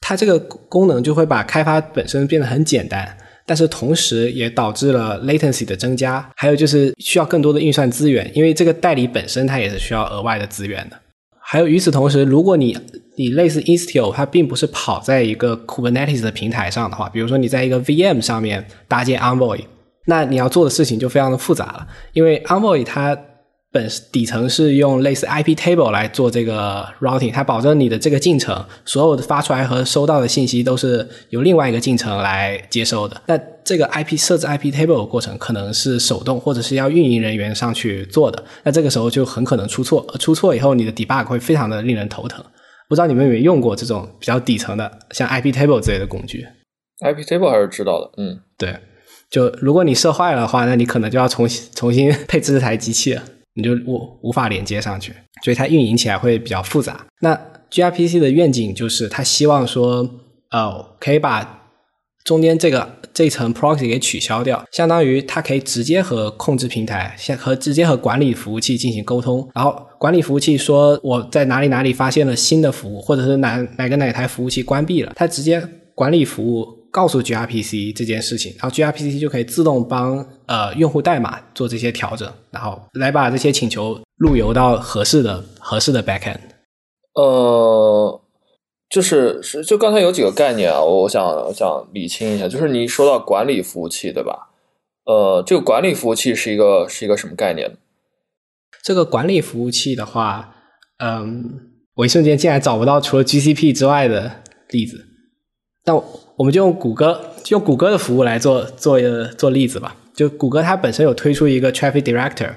它这个功能就会把开发本身变得很简单，但是同时也导致了 latency 的增加，还有就是需要更多的运算资源，因为这个代理本身它也是需要额外的资源的。还有与此同时，如果你你类似 Istio，它并不是跑在一个 Kubernetes 的平台上的话，比如说你在一个 VM 上面搭建 Envoy，那你要做的事情就非常的复杂了，因为 Envoy 它本底层是用类似 IP table 来做这个 routing，它保证你的这个进程所有的发出来和收到的信息都是由另外一个进程来接收的。那这个 IP 设置 IP table 的过程可能是手动或者是要运营人员上去做的，那这个时候就很可能出错，出错以后你的 debug 会非常的令人头疼。不知道你们有没有用过这种比较底层的像 IP table 之类的工具？IP table 还是知道的，嗯，对，就如果你设坏了的话，那你可能就要重新重新配置这台机器了。你就无无法连接上去，所以它运营起来会比较复杂。那 gRPC 的愿景就是，它希望说，呃，可以把中间这个这层 proxy 给取消掉，相当于它可以直接和控制平台，像和直接和管理服务器进行沟通。然后管理服务器说我在哪里哪里发现了新的服务，或者是哪哪个哪台服务器关闭了，它直接管理服务告诉 gRPC 这件事情，然后 gRPC 就可以自动帮呃用户代码做这些调整，然后来把这些请求路由到合适的合适的 backend。呃，就是是就刚才有几个概念啊，我想我想理清一下，就是你说到管理服务器对吧？呃，这个管理服务器是一个是一个什么概念？这个管理服务器的话，嗯，我一瞬间竟然找不到除了 GCP 之外的例子。那我们就用谷歌，就用谷歌的服务来做做做例子吧。就谷歌它本身有推出一个 Traffic Director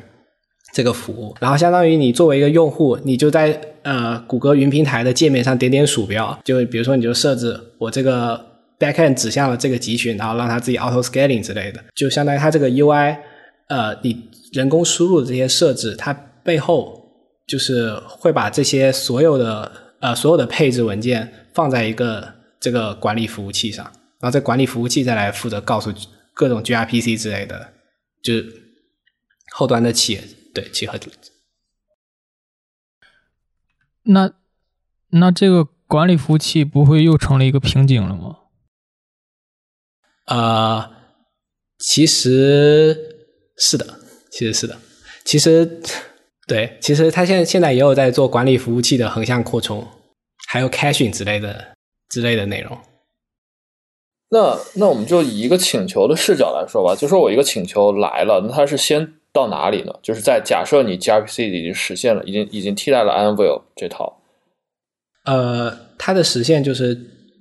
这个服务，然后相当于你作为一个用户，你就在呃谷歌云平台的界面上点点鼠标，就比如说你就设置我这个 backend 指向了这个集群，然后让它自己 auto scaling 之类的，就相当于它这个 UI，呃，你人工输入的这些设置，它背后就是会把这些所有的呃所有的配置文件放在一个这个管理服务器上，然后在管理服务器再来负责告诉各种 gRPC 之类的，就是后端的企业对集合。那那这个管理服务器不会又成了一个瓶颈了吗？呃，其实是的，其实是的，其实对，其实他现在现在也有在做管理服务器的横向扩充，还有 caching 之类的之类的内容。那那我们就以一个请求的视角来说吧，就说我一个请求来了，那它是先到哪里呢？就是在假设你 gRPC 已经实现了，已经已经替代了 Anvil 这套，呃，它的实现就是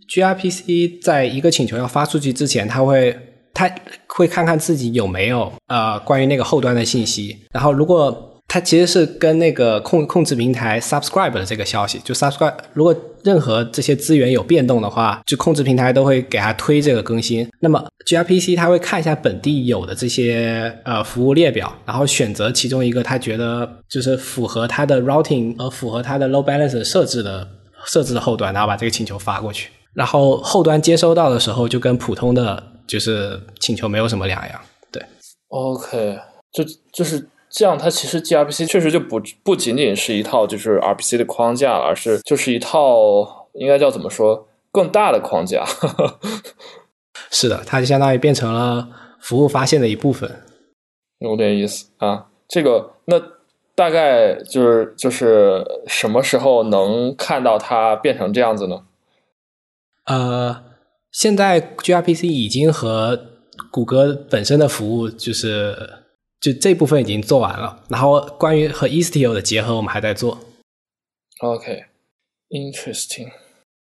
gRPC 在一个请求要发出去之前，它会它会看看自己有没有呃关于那个后端的信息，然后如果它其实是跟那个控控制平台 subscribe 的这个消息，就 subscribe 如果任何这些资源有变动的话，就控制平台都会给它推这个更新。那么 gRPC 它会看一下本地有的这些呃服务列表，然后选择其中一个他觉得就是符合它的 routing 和符合它的 load balance 设置的设置的后端，然后把这个请求发过去。然后后端接收到的时候，就跟普通的就是请求没有什么两样。对，OK，就就是这样，它其实 gRPC 确实就不不仅仅是一套就是 RPC 的框架，而是就是一套应该叫怎么说更大的框架。是的，它就相当于变成了服务发现的一部分。有点意思啊。这个那大概就是就是什么时候能看到它变成这样子呢？呃，现在 gRPC 已经和谷歌本身的服务就是就这部分已经做完了，然后关于和 Istio 的结合，我们还在做。OK，interesting、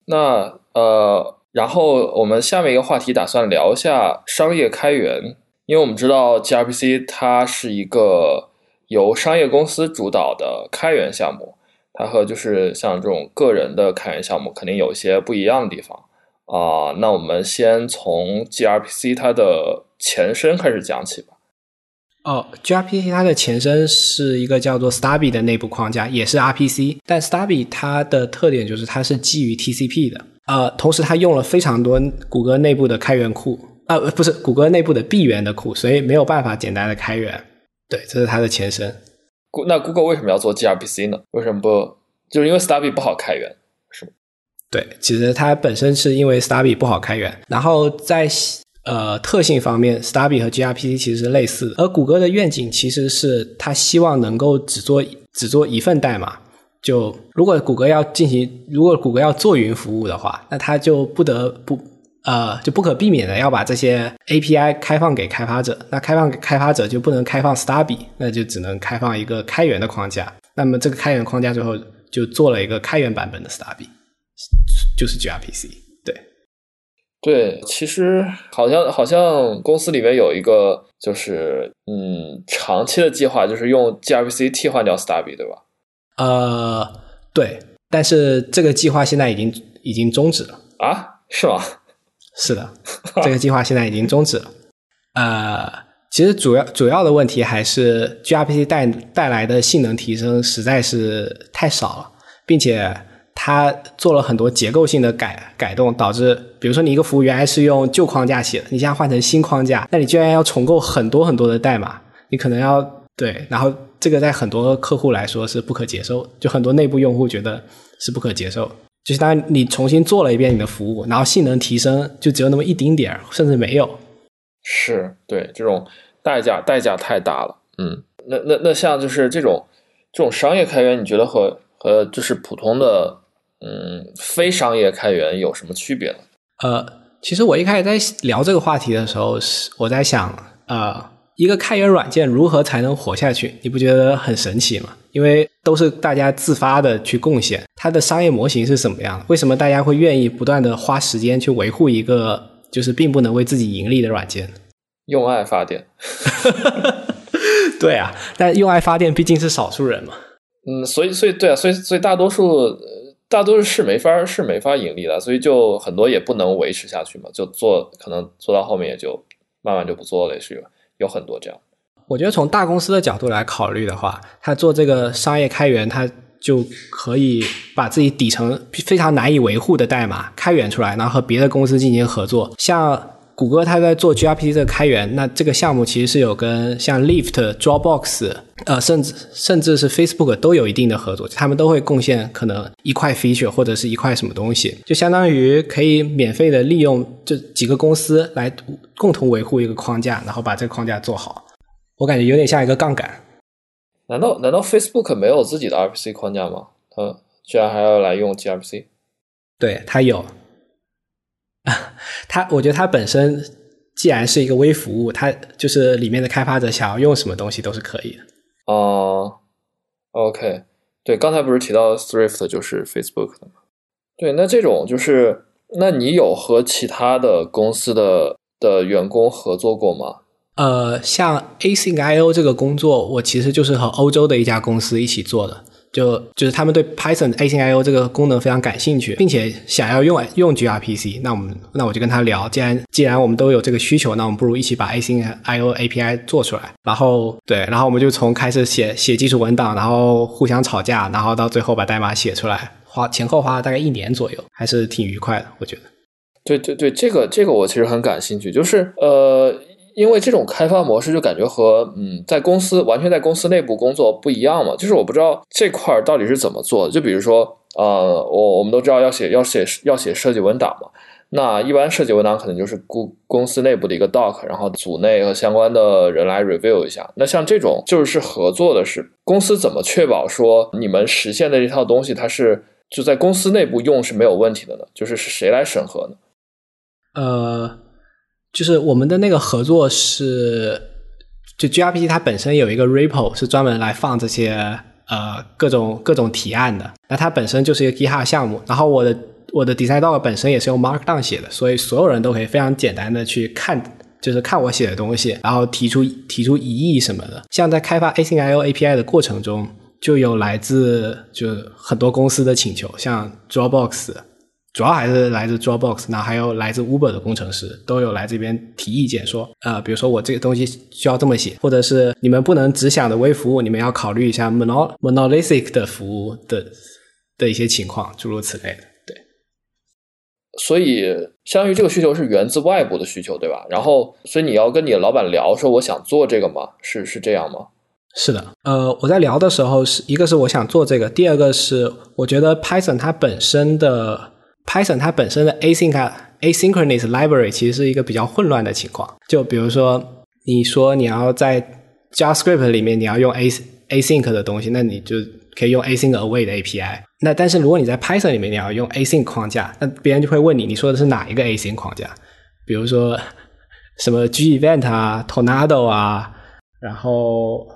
那呃，然后我们下面一个话题打算聊一下商业开源，因为我们知道 gRPC 它是一个由商业公司主导的开源项目，它和就是像这种个人的开源项目肯定有一些不一样的地方啊、那我们先从 gRPC 它的前身开始讲起吧。哦，gRPC 它的前身是一个叫做 Stubby 的内部框架，也是 RPC，但 Stubby 它的特点就是它是基于 TCP 的，呃，同时它用了非常多谷歌内部的开源库，呃，不是谷歌内部的闭源的库，所以没有办法简单的开源。对，这是它的前身。那 Google 为什么要做 gRPC 呢？为什么不就是因为 Stubby 不好开源？是吗？对，其实它本身是因为 Stubby 不好开源，然后在呃特性方面，Stubby 和 gRPC 其实是类似的。而谷歌的愿景其实是它希望能够只做只做一份代码。就如果谷歌要进行，如果谷歌要做云服务的话，那它就不得不呃就不可避免的要把这些 API 开放给开发者。那开放给开发者就不能开放 Stubby，那就只能开放一个开源的框架。那么这个开源框架最后就做了一个开源版本的 Stubby。就是 gRPC，对，其实好像好像公司里面有一个就是嗯长期的计划，就是用 gRPC 替换掉 Stubby，对吧？呃，对，但是这个计划现在已经已经终止了。啊，是吗？是的，这个计划现在已经终止了。呃，其实主要主要的问题还是 gRPC 带带来的性能提升实在是太少了，并且它做了很多结构性的改改动，导致比如说你一个服务原来是用旧框架写的，你现在换成新框架，那你居然要重构很多很多的代码，你可能要对，然后这个在很多客户来说是不可接受，就很多内部用户觉得是不可接受。就是当你重新做了一遍你的服务，然后性能提升就只有那么一丁点儿，甚至没有。是对，这种代价代价太大了。嗯，那那那像就是这种这种商业开源，你觉得和和就是普通的嗯非商业开源有什么区别呢？呃，其实我一开始在聊这个话题的时候，是我在想，呃，一个开源软件如何才能活下去？你不觉得很神奇吗？因为都是大家自发的去贡献，它的商业模型是什么样的？为什么大家会愿意不断的花时间去维护一个就是并不能为自己盈利的软件？用爱发电。对啊，但用爱发电毕竟是少数人嘛。嗯，所以所以对啊，所以所以大多数呃大多数是没法是没法盈利的，所以就很多也不能维持下去嘛，就做可能做到后面也就慢慢就不做了，也是有有很多这样。我觉得从大公司的角度来考虑的话，他做这个商业开源，他就可以把自己底层非常难以维护的代码开源出来，然后和别的公司进行合作。像谷歌，它在做 gRPC 这个开源，那这个项目其实是有跟像 Lyft、Dropbox，呃，甚至甚至是 Facebook 都有一定的合作，他们都会贡献可能一块 feature 或者是一块什么东西，就相当于可以免费的利用这几个公司来共同维护一个框架，然后把这个框架做好。我感觉有点像一个杠杆。难道难道 Facebook 没有自己的 RPC 框架吗？它居然还要来用 gRPC？对，它有。它，我觉得它本身既然是一个微服务，它就是里面的开发者想要用什么东西都是可以的。哦、o k 对，刚才不是提到 Thrift 就是 Facebook 的吗？对，那这种就是，那你有和其他的公司的的员工合作过吗？呃，像 Async.io 这个工作，我其实就是和欧洲的一家公司一起做的，就就是他们对 Python Async.io 这个功能非常感兴趣，并且想要用用 gRPC，那我们那我就跟他聊，既然既然我们都有这个需求，那我们不如一起把 Async.io API 做出来。然后对，然后我们就从开始写写基础文档，然后互相吵架，然后到最后把代码写出来，花前后花了大概一年左右，还是挺愉快的，我觉得。对对对，这个这个我其实很感兴趣，就是呃，因为这种开发模式就感觉和嗯，在公司完全在公司内部工作不一样嘛，就是我不知道这块到底是怎么做的。就比如说呃，我我们都知道要写要写要写设计文档嘛，那一般设计文档可能就是公公司内部的一个 doc，然后组内和相关的人来 review 一下。那像这种就是合作的是公司怎么确保说你们实现的这套东西它是就在公司内部用是没有问题的呢？就是是谁来审核呢？呃，就是我们的那个合作是，就 gRPC 它本身有一个 repo 是专门来放这些呃各种各种提案的。那它本身就是一个 GitHub 项目，然后我的我的 design doc 本身也是用 Markdown 写的，所以所有人都可以非常简单的去看，就是看我写的东西，然后提出提出疑议什么的。像在开发 Async IO API 的过程中，就有来自就很多公司的请求，像 Dropbox。主要还是来自 Dropbox，那还有来自 Uber 的工程师都有来这边提意见，说，呃，比如说我这个东西需要这么写，或者是你们不能只想着微服务，你们要考虑一下 monolithic 的服务的的一些情况，诸如此类的。对，所以相当于这个需求是源自外部的需求，对吧？然后，所以你要跟你的老板聊，说我想做这个吗？是是这样吗？是的，呃，我在聊的时候是一个是我想做这个，第二个是我觉得 Python 它本身的。Python 它本身的 async asynchronous library 其实是一个比较混乱的情况。就比如说，你说你要在 JavaScript 里面你要用 as async 的东西，那你就可以用 async await 的 API。那但是如果你在 Python 里面你要用 async 框架，那别人就会问你，你说的是哪一个 async 框架？比如说什么 gevent 啊，tornado 啊，然后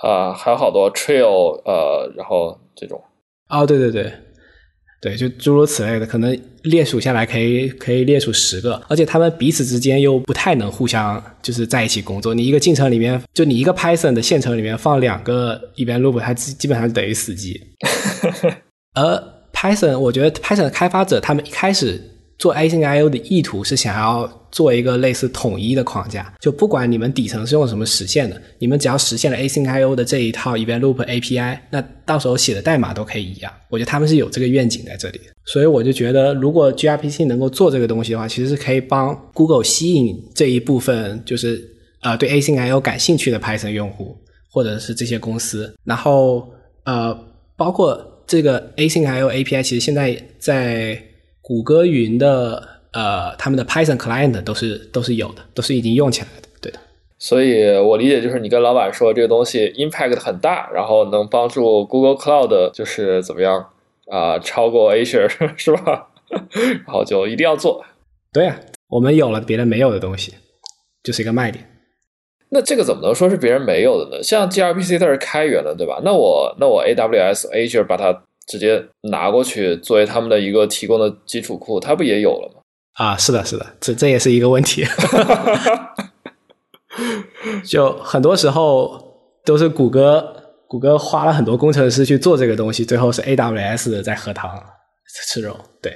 啊、呃，还有好多 trail 呃，然后这种。哦，对对对，对，就诸如此类的，可能列数下来可以可以列数十个，而且他们彼此之间又不太能互相就是在一起工作。你一个进程里面，就你一个 Python 的线程里面放两个 event loop，它基基本上等于死机。而 Python，我觉得 Python 的开发者他们一开始。做 Async IO 的意图是想要做一个类似统一的框架，就不管你们底层是用什么实现的，你们只要实现了 Async IO 的这一套 Event Loop API，那到时候写的代码都可以一样。我觉得他们是有这个愿景在这里，所以我就觉得，如果 gRPC 能够做这个东西的话，其实是可以帮 Google 吸引这一部分就是呃对 Async IO 感兴趣的 Python 用户，或者是这些公司。然后呃，包括这个 Async IO API，其实现在在谷歌云的呃，他们的 Python client 都是都是有的，都是已经用起来的，对的。所以我理解就是你跟老板说这个东西 impact 很大，然后能帮助 Google Cloud 就是怎么样啊，超过 Azure 是吧？然后就一定要做。对呀，我们有了别人没有的东西，就是一个卖点。那这个怎么能说是别人没有的呢？像 gRPC 它是开源的，对吧？那我那我 AWS Azure 把它。直接拿过去作为他们的一个提供的基础库，它不也有了吗？啊，是的，是的，这这也是一个问题。就很多时候都是谷歌，谷歌花了很多工程师去做这个东西，最后是 AWS 在喝汤吃肉。对，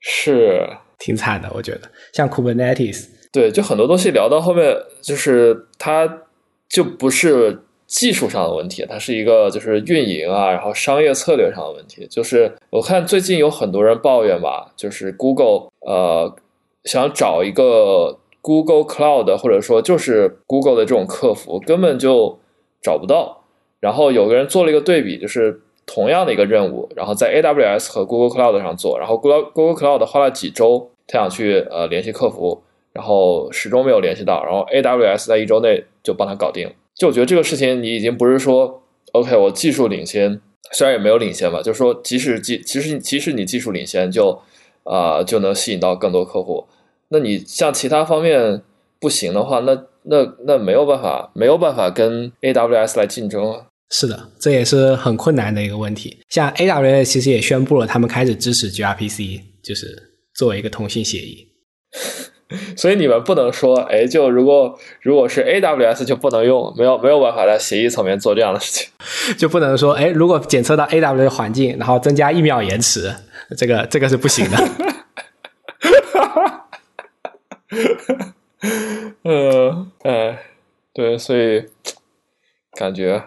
是挺惨的，我觉得。像 Kubernetes，对，就很多东西聊到后面，就是它就不是。技术上的问题，它是一个就是运营啊，然后商业策略上的问题。就是我看最近有很多人抱怨吧，就是 Google 呃想找一个 Google Cloud 或者说就是 Google 的这种客服根本就找不到。然后有个人做了一个对比，就是同样的一个任务，然后在 AWS 和 Google Cloud 上做，然后 Google Google Cloud 花了几周，他想去呃联系客服，然后始终没有联系到，然后 AWS 在一周内就帮他搞定。就我觉得这个事情，你已经不是说，OK，我技术领先，虽然也没有领先吧，就是说，即使技，其实即使你技术领先，就啊就能吸引到更多客户。那你像其他方面不行的话，那那那没有办法，没有办法跟 AWS 来竞争啊。是的，这也是很困难的一个问题。像 AWS 其实也宣布了，他们开始支持 gRPC，就是作为一个通信协议。所以你们不能说，哎，就如果如果是 AWS 就不能用，没有没有办法在协议层面做这样的事情，就不能说，哎，如果检测到 AWS 环境，然后增加一秒延迟，这个这个是不行的。嗯，哎，对，所以感觉，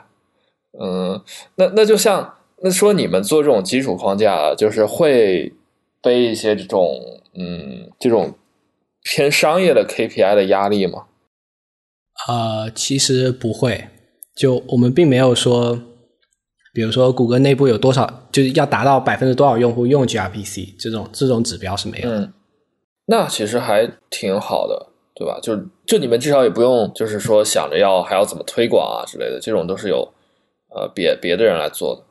嗯，那那就像那说你们做这种基础框架，就是会背一些这种，嗯，这种。偏商业的 KPI 的压力吗？呃，其实不会。就我们并没有说，比如说谷歌内部有多少，就是要达到百分之多少用户用 gRPC 这种这种指标是没有的。嗯，那其实还挺好的，对吧？就就你们至少也不用就是说想着要还要怎么推广啊之类的，这种都是有呃别别的人来做的。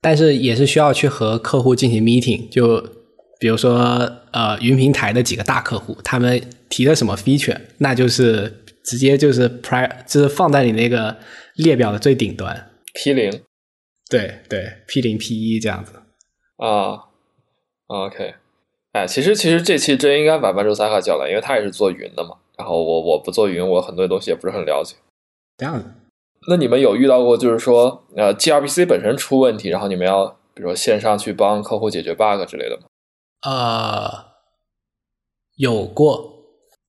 但是也是需要去和客户进行 meeting，就比如说呃云平台的几个大客户，他们提的什么 feature，那就是直接就是 pri 就是放在你那个列表的最顶端。P 零对对，P 零 P 一这样子。啊，OK，哎，其实其实这期真应该把班周萨克叫来，因为他也是做云的嘛。然后我我不做云，我很多东西也不是很了解。这样子。那你们有遇到过就是说呃 gRPC 本身出问题，然后你们要比如说线上去帮客户解决 bug 之类的吗？呃，有过，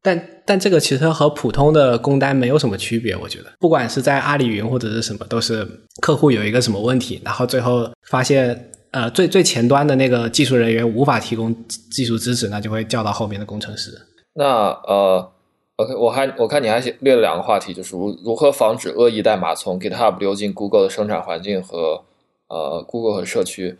但但这个其实和普通的工单没有什么区别，我觉得，不管是在阿里云或者是什么，都是客户有一个什么问题，然后最后发现，呃，最最前端的那个技术人员无法提供技术支持，那就会叫到后面的工程师。那呃，OK，我还我看你还列了两个话题，就是如如何防止恶意代码从 GitHub 流进 Google 的生产环境和呃 Google 和社区。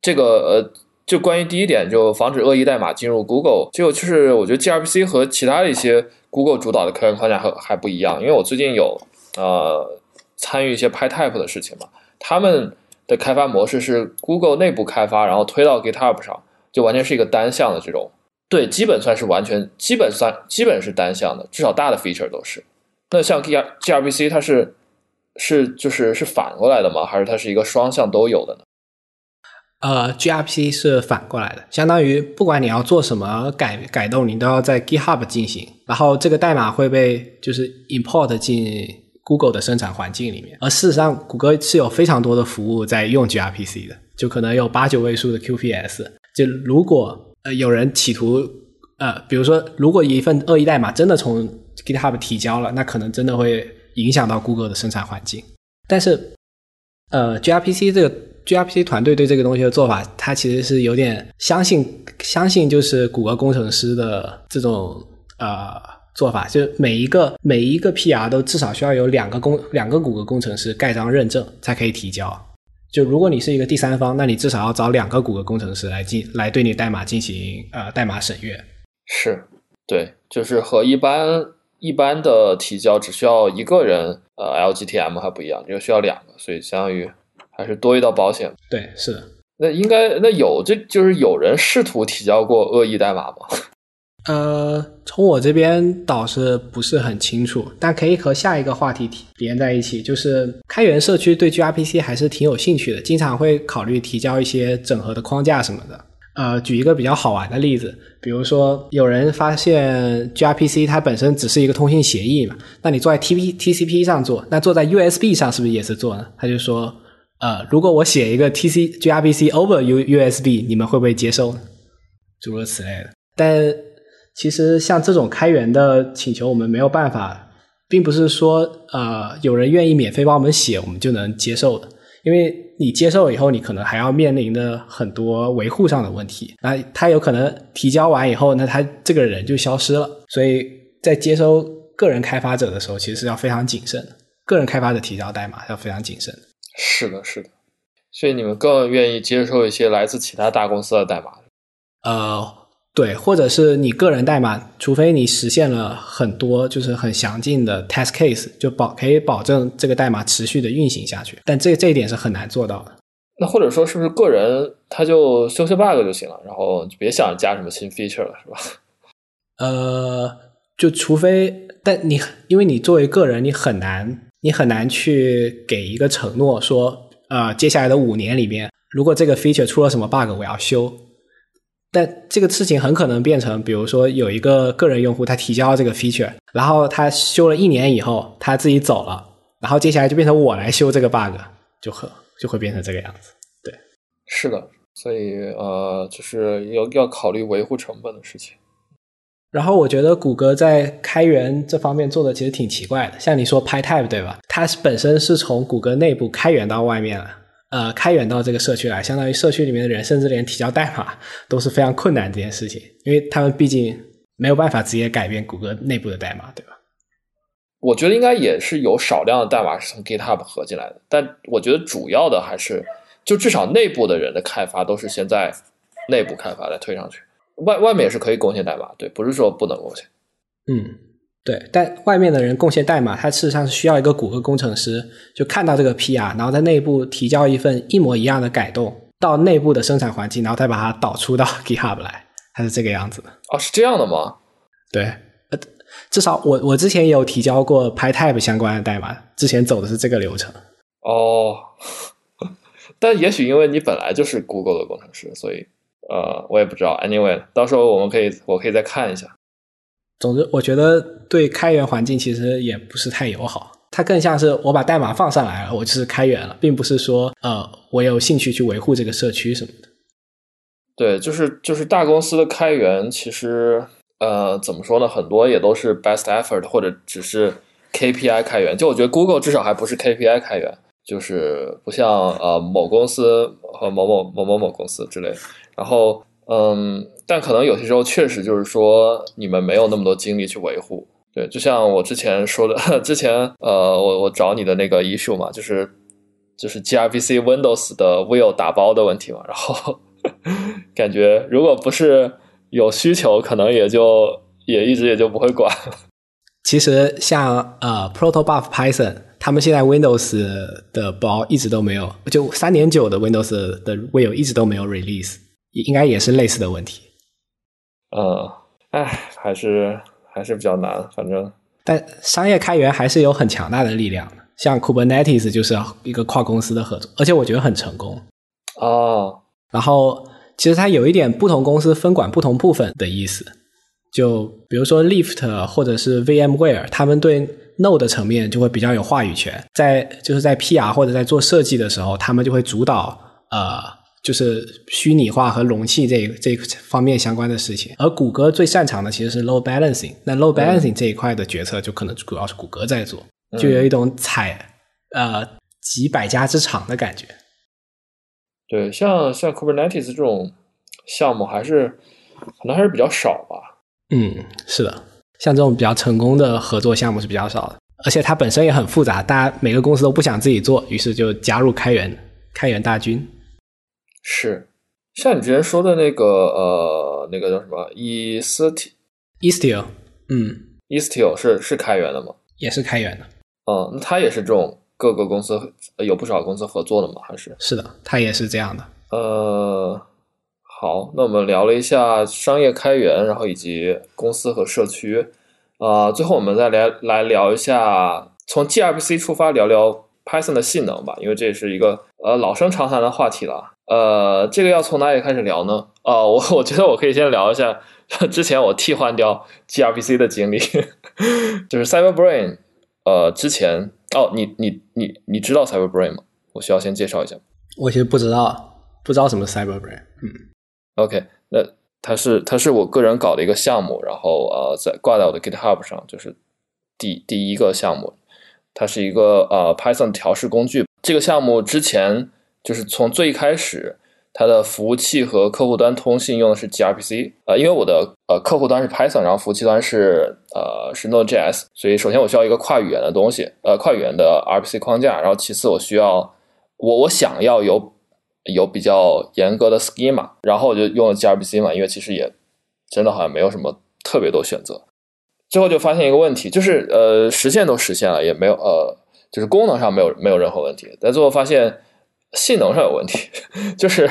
这个呃，就关于第一点，就防止恶意代码进入 Google，就就是我觉得 gRPC 和其他的一些 Google 主导的开源框架还还不一样，因为我最近有呃参与一些 PyType 的事情嘛，他们的开发模式是 Google 内部开发，然后推到 GitHub 上，就完全是一个单向的这种。对，基本算是完全，基本算基本是单向的，至少大的 feature 都是。那像 G R G R P C 它是是就是是反过来的吗？还是它是一个双向都有的呢？呃，gRPC 是反过来的，相当于不管你要做什么改改动，你都要在 GitHub 进行，然后这个代码会被就是 import 进 Google 的生产环境里面。而事实上，谷歌是有非常多的服务在用 gRPC 的，就可能有八九位数的 QPS。就如果呃有人企图呃，比如说如果一份恶意代码真的从 GitHub 提交了，那可能真的会影响到 Google 的生产环境。但是呃，gRPC 这个 gRPC 团队对这个东西的做法，它其实是有点相信相信就是谷歌工程师的这种呃做法，就是每一个每一个 PR 都至少需要有两个工两个谷歌工程师盖章认证才可以提交。就如果你是一个第三方，那你至少要找两个谷歌工程师来进来对你代码进行呃代码审阅。是，对，就是和一般一般的提交只需要一个人，呃，LGTM 还不一样，这个需要两个，所以相当于还是多一道保险。对，是的。那应该那有这就是有人试图提交过恶意代码吗？呃，从我这边倒是不是很清楚，但可以和下一个话题连在一起，就是开源社区对 gRPC 还是挺有兴趣的，经常会考虑提交一些整合的框架什么的。呃，举一个比较好玩的例子，比如说有人发现 gRPC 它本身只是一个通信协议嘛，那你坐在 TP TCP 上做，那坐在 USB 上是不是也是做呢？他就说，呃，如果我写一个 T C G R B C over U USB，你们会不会接受呢？诸如此类的。但其实像这种开源的请求，我们没有办法，并不是说呃有人愿意免费帮我们写，我们就能接受的。因为你接受以后，你可能还要面临的很多维护上的问题。那他有可能提交完以后，那他这个人就消失了。所以在接收个人开发者的时候，其实是要非常谨慎的。个人开发者提交代码要非常谨慎的。是的，是的。所以你们更愿意接受一些来自其他大公司的代码？呃。对，或者是你个人代码，除非你实现了很多就是很详尽的 test case，就保可以保证这个代码持续的运行下去。但这这一点是很难做到的。那或者说，是不是个人他就修修 bug 就行了，然后就别想着加什么新 feature 了，是吧？呃，就除非，但你因为你作为个人，你很难，你很难去给一个承诺说，呃，接下来的五年里边，如果这个 feature 出了什么 bug，我要修。但这个事情很可能变成，比如说有一个个人用户他提交这个 feature，然后他修了一年以后他自己走了，然后接下来就变成我来修这个 bug，就很就会变成这个样子。对，是的，所以呃，就是要要考虑维护成本的事情。然后我觉得谷歌在开源这方面做的其实挺奇怪的，像你说 PyType 对吧？它本身是从谷歌内部开源到外面了。呃，开源到这个社区来，相当于社区里面的人，甚至连提交代码都是非常困难这件事情，因为他们毕竟没有办法直接改变谷歌内部的代码，对吧？我觉得应该也是有少量的代码是从 GitHub 合进来的，但我觉得主要的还是就至少内部的人的开发都是先在内部开发再推上去，外外面也是可以贡献代码，对，不是说不能贡献。嗯，对，但外面的人贡献代码，他事实上是需要一个谷歌工程师就看到这个 PR，然后在内部提交一份一模一样的改动到内部的生产环境，然后再把它导出到 GitHub 来，它是这个样子的。哦，是这样的吗？对，呃，至少我我之前也有提交过 PyType 相关的代码，之前走的是这个流程。哦，但也许因为你本来就是 Google 的工程师，所以呃，我也不知道。Anyway，到时候我们可以我可以再看一下。总之，我觉得对开源环境其实也不是太友好，它更像是我把代码放上来了，我就是开源了，并不是说呃我有兴趣去维护这个社区什么的。对，就是就是大公司的开源，其实呃怎么说呢？很多也都是 best effort 或者只是 KPI 开源。就我觉得 Google 至少还不是 KPI 开源，就是不像呃某公司和某某某某某公司之类。然后嗯。但可能有些时候确实就是说，你们没有那么多精力去维护。对，就像我之前说的，之前呃，我我找你的那个 issue 嘛，就是就是 gRPC Windows 的 will 打包的问题嘛。然后感觉如果不是有需求，可能也就也一直也就不会管。其实像呃 Protobuf Python，他们现在 Windows 的包一直都没有，就三点九的 Windows 的 will 一直都没有 release，应该也是类似的问题。嗯，哎，还是还是比较难，反正。但商业开源还是有很强大的力量的，像 Kubernetes 就是一个跨公司的合作，而且我觉得很成功。哦。然后，其实它有一点不同公司分管不同部分的意思，就比如说 Lyft 或者是 VMware，他们对 Node 层面就会比较有话语权，在就是在 PR 或者在做设计的时候，他们就会主导呃。就是虚拟化和容器这这方面相关的事情，而谷歌最擅长的其实是 load balancing。那 load balancing 这一块的决策就可能主要是谷歌在做，就有一种采呃几百家之长的感觉。对，像像 Kubernetes 这种项目还是可能还是比较少吧。嗯，是的，像这种比较成功的合作项目是比较少的，而且它本身也很复杂，大家每个公司都不想自己做，于是就加入开源开源大军。是，像你之前说的那个呃，那个叫什么 e s t e s t i l 嗯 e s t i l 是是开源的吗？也是开源的。嗯，那它也是这种各个公司有不少公司合作的吗？还是？是的，它也是这样的。呃，好，那我们聊了一下商业开源，然后以及公司和社区，啊，最后我们再来来聊一下，从 gRPC 出发聊聊 Python 的性能吧，因为这是一个呃老生常谈的话题了。呃，这个要从哪里开始聊呢？啊，我我觉得我可以先聊一下 之前我替换掉 gRPC 的经历，就是 CyberBrain。呃，之前哦，你你你你知道 CyberBrain 吗？我需要先介绍一下。我其实不知道，不知道什么 CyberBrain。嗯，OK，那它是它是我个人搞的一个项目，然后呃，在挂在我的 GitHub 上，就是第第一个项目。它是一个呃 Python 调试工具。这个项目之前。就是从最开始，它的服务器和客户端通信用的是 gRPC，呃，因为我的呃客户端是 Python，然后服务器端是呃是 Node.js，所以首先我需要一个跨语言的东西，呃，跨语言的 RPC 框架，然后其次我需要我我想要有有比较严格的 schema，然后我就用了 gRPC 嘛，因为其实也真的好像没有什么特别多选择，最后就发现一个问题，就是呃实现都实现了，也没有呃就是功能上没有没有任何问题，但最后发现。性能上有问题，就是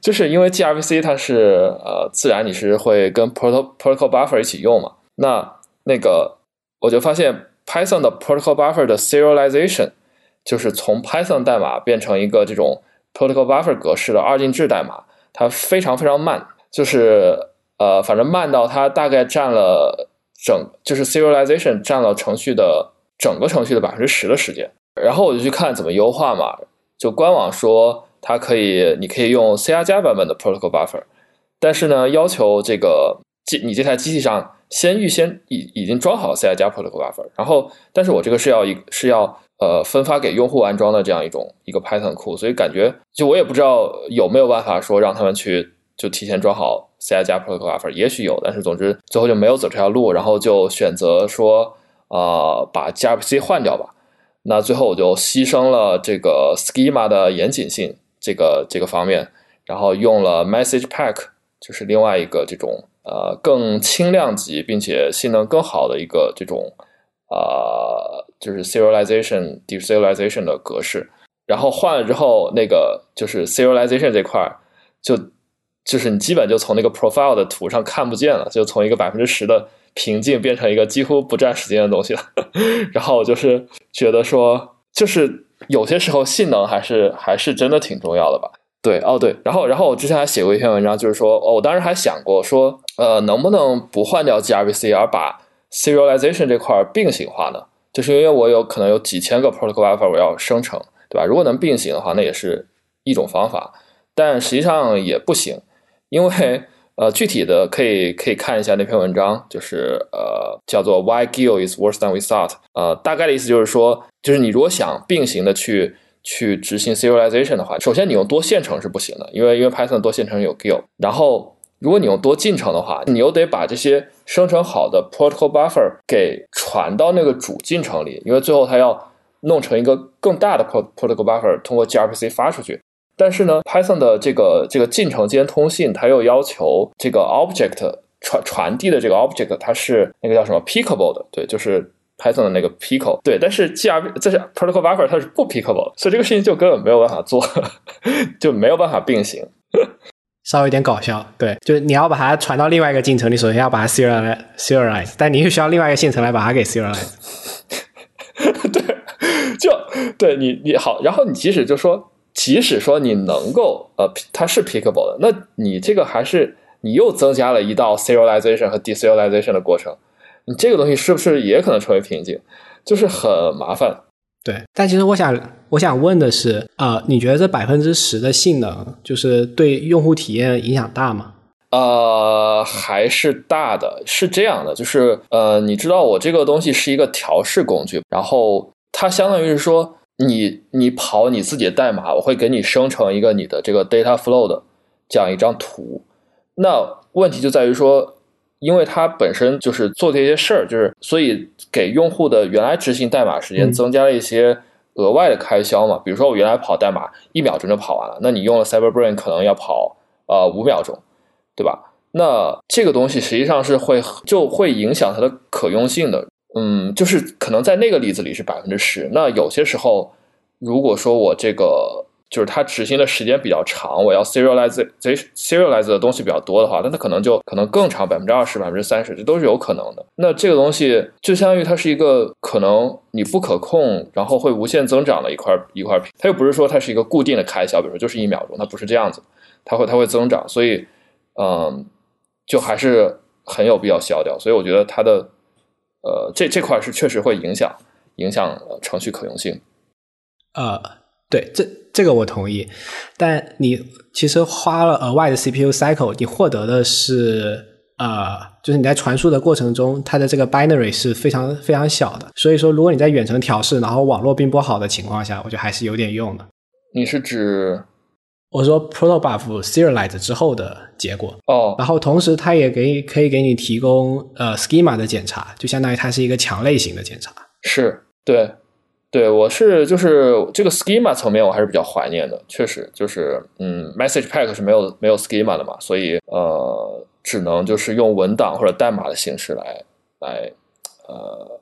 就是因为 gRPC 它是呃自然你是会跟 protocol protocol buffer 一起用嘛，那那个我就发现 Python 的 protocol buffer 的 serialization 就是从 Python 代码变成一个这种 protocol buffer 格式的二进制代码，它非常非常慢，就是呃反正慢到它大概占了整就是 serialization 占了程序的整个程序的百分之十的时间，然后我就去看怎么优化嘛。就官网说它可以，你可以用 C 加加版本的 protocol buffer，但是呢，要求这个机你这台机器上先预先已已经装好 C 加加 protocol buffer，然后，但是我这个是要一是要呃分发给用户安装的这样一种一个 Python 库，所以感觉就我也不知道有没有办法说让他们去就提前装好 C 加加 protocol buffer，也许有，但是总之最后就没有走这条路，然后就选择说啊把 gRPC 换掉吧。那最后我就牺牲了这个 schema 的严谨性这个这个方面，然后用了 message pack，就是另外一个这种呃更轻量级并且性能更好的一个这种呃就是 serialization deserialization 的格式。然后换了之后，那个就是 serialization 这块就就是你基本就从那个 profile 的图上看不见了，就从一个百分之十的平静变成一个几乎不占时间的东西了。然后我就是觉得说，就是有些时候性能还是还是真的挺重要的吧。对，哦对，然后然后我之前还写过一篇文章，就是说，哦，我当时还想过说，呃，能不能不换掉 gRPC，而把 serialization 这块并行化呢？就是因为我有可能有几千个 protocol buffer 我要生成。对吧？如果能并行的话，那也是一种方法，但实际上也不行，因为呃，具体的可以可以看一下那篇文章，就是呃，叫做 Why Gil is worse than we thought。呃，大概的意思就是说，就是你如果想并行的去去执行 serialization 的话，首先你用多线程是不行的，因为因为 Python 多线程有 Gil。然后如果你用多进程的话，你又得把这些生成好的 protocol buffer 给传到那个主进程里，因为最后它要。弄成一个更大的 protocol buffer，通过 gRPC 发出去。但是呢，Python 的这个这个进程间通信，它又要求这个 object 传传递的这个 object 它是那个叫什么 pickable 的，对，就是 Python 的那个 pickle。对，但是 gRPC 这是 protocol buffer 它是不 pickable，所以这个事情就根本没有办法做，就没有办法并行。稍微有点搞笑，对，就是你要把它传到另外一个进程，你首先要把它 serialize，但你又需要另外一个进程来把它给 serialize。对。就对你你好，然后你即使就说，即使说你能够呃，它是 pickable 的，那你这个还是你又增加了一道 serialization 和 deserialization 的过程，你这个东西是不是也可能成为瓶颈？就是很麻烦。对，但其实我想我想问的是，呃，你觉得这百分之十的性能，就是对用户体验影响大吗？呃，还是大的，是这样的，就是呃，你知道我这个东西是一个调试工具，然后。它相当于是说，你你跑你自己的代码，我会给你生成一个你的这个 data flow 的这样一张图。那问题就在于说，因为它本身就是做这些事儿，就是所以给用户的原来执行代码时间增加了一些额外的开销嘛。比如说我原来跑代码一秒钟就跑完了，那你用了 Cyberbrain 可能要跑呃五秒钟，对吧？那这个东西实际上是会就会影响它的可用性的。嗯，就是可能在那个例子里是百分之十。那有些时候，如果说我这个就是它执行的时间比较长，我要 serialize serialize 的东西比较多的话，那它可能就可能更长，百分之二十、百分之三十，这都是有可能的。那这个东西就相当于它是一个可能你不可控，然后会无限增长的一块一块它又不是说它是一个固定的开销，比如说就是一秒钟，它不是这样子，它会它会增长，所以嗯，就还是很有必要消掉。所以我觉得它的。呃，这这块是确实会影响影响程序可用性。呃，对，这这个我同意。但你其实花了额外的 CPU cycle，你获得的是呃，就是你在传输的过程中，它的这个 binary 是非常非常小的。所以说，如果你在远程调试，然后网络并不好的情况下，我觉得还是有点用的。你是指？我说 protobuf serialize 之后的结果哦，然后同时它也给可以给你提供呃 schema 的检查，就相当于它是一个强类型的检查。是，对，对我是就是这个 schema 层面我还是比较怀念的，确实就是嗯，message pack 是没有没有 schema 的嘛，所以呃，只能就是用文档或者代码的形式来来呃。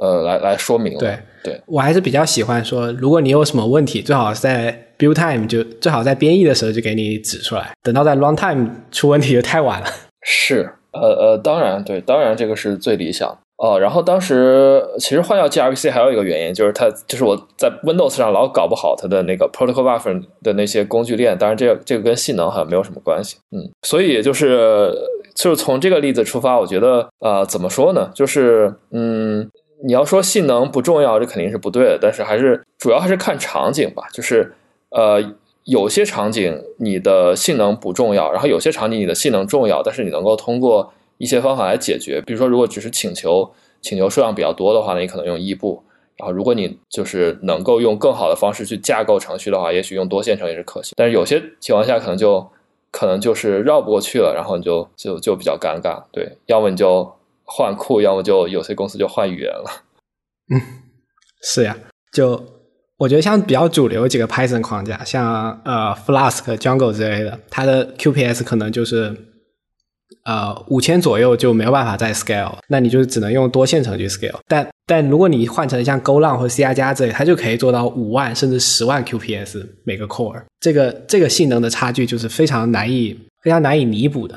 呃，来来说明。对对，我还是比较喜欢说，如果你有什么问题，最好在 build time 就最好在编译的时候就给你指出来，等到在 run time 出问题就太晚了。是，呃呃，当然对，当然这个是最理想哦。然后当时其实换掉 gRPC 还有一个原因，就是它就是我在 Windows 上老搞不好它的那个 protocol buffer 的那些工具链，当然这个这个跟性能好像没有什么关系。嗯，所以就是就是从这个例子出发，我觉得呃怎么说呢，就是嗯。你要说性能不重要，这肯定是不对的。但是还是主要还是看场景吧。就是，呃，有些场景你的性能不重要，然后有些场景你的性能重要，但是你能够通过一些方法来解决。比如说，如果只是请求请求数量比较多的话，那你可能用异步。然后，如果你就是能够用更好的方式去架构程序的话，也许用多线程也是可行。但是有些情况下可能就可能就是绕不过去了，然后你就就就比较尴尬。对，要么你就。换库，要么就有些公司就换语言了。嗯，是呀，就我觉得像比较主流几个 Python 框架，像呃 Flask、Django 之类的，它的 QPS 可能就是呃五千左右就没有办法再 scale，那你就只能用多线程去 scale。但但如果你换成像 GoLang 或 C 加加之类，它就可以做到五万甚至十万 QPS 每个 core，这个这个性能的差距就是非常难以非常难以弥补的。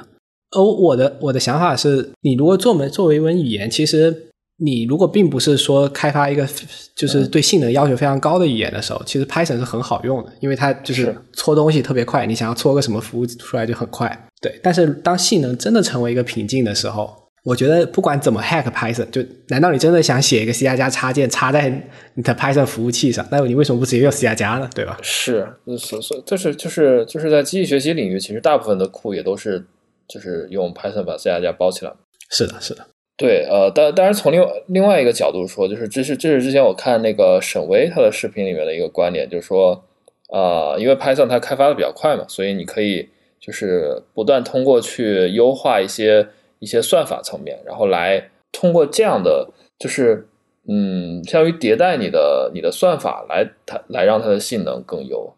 而我的我的想法是，你如果做门作为一门语言，其实你如果并不是说开发一个就是对性能要求非常高的语言的时候，其实 Python 是很好用的，因为它就是搓东西特别快，你想要搓个什么服务出来就很快。对，但是当性能真的成为一个瓶颈的时候，我觉得不管怎么 hack Python，就难道你真的想写一个 C 加加插件插在你的 Python 服务器上？那你为什么不直接用 C 加加呢？对吧？是，所所就是就是就是在机器学习领域，其实大部分的库也都是。就是用 Python 把 C 加加包起来。是的，是的。对，呃，当当然从另外另外一个角度说，就是这是这是之前我看那个沈巍他的视频里面的一个观点，就是说，啊，因为 Python 它开发的比较快嘛，所以你可以就是不断通过去优化一些一些算法层面，然后来通过这样的就是嗯，相当于迭代你的你的算法来它来让它的性能更优。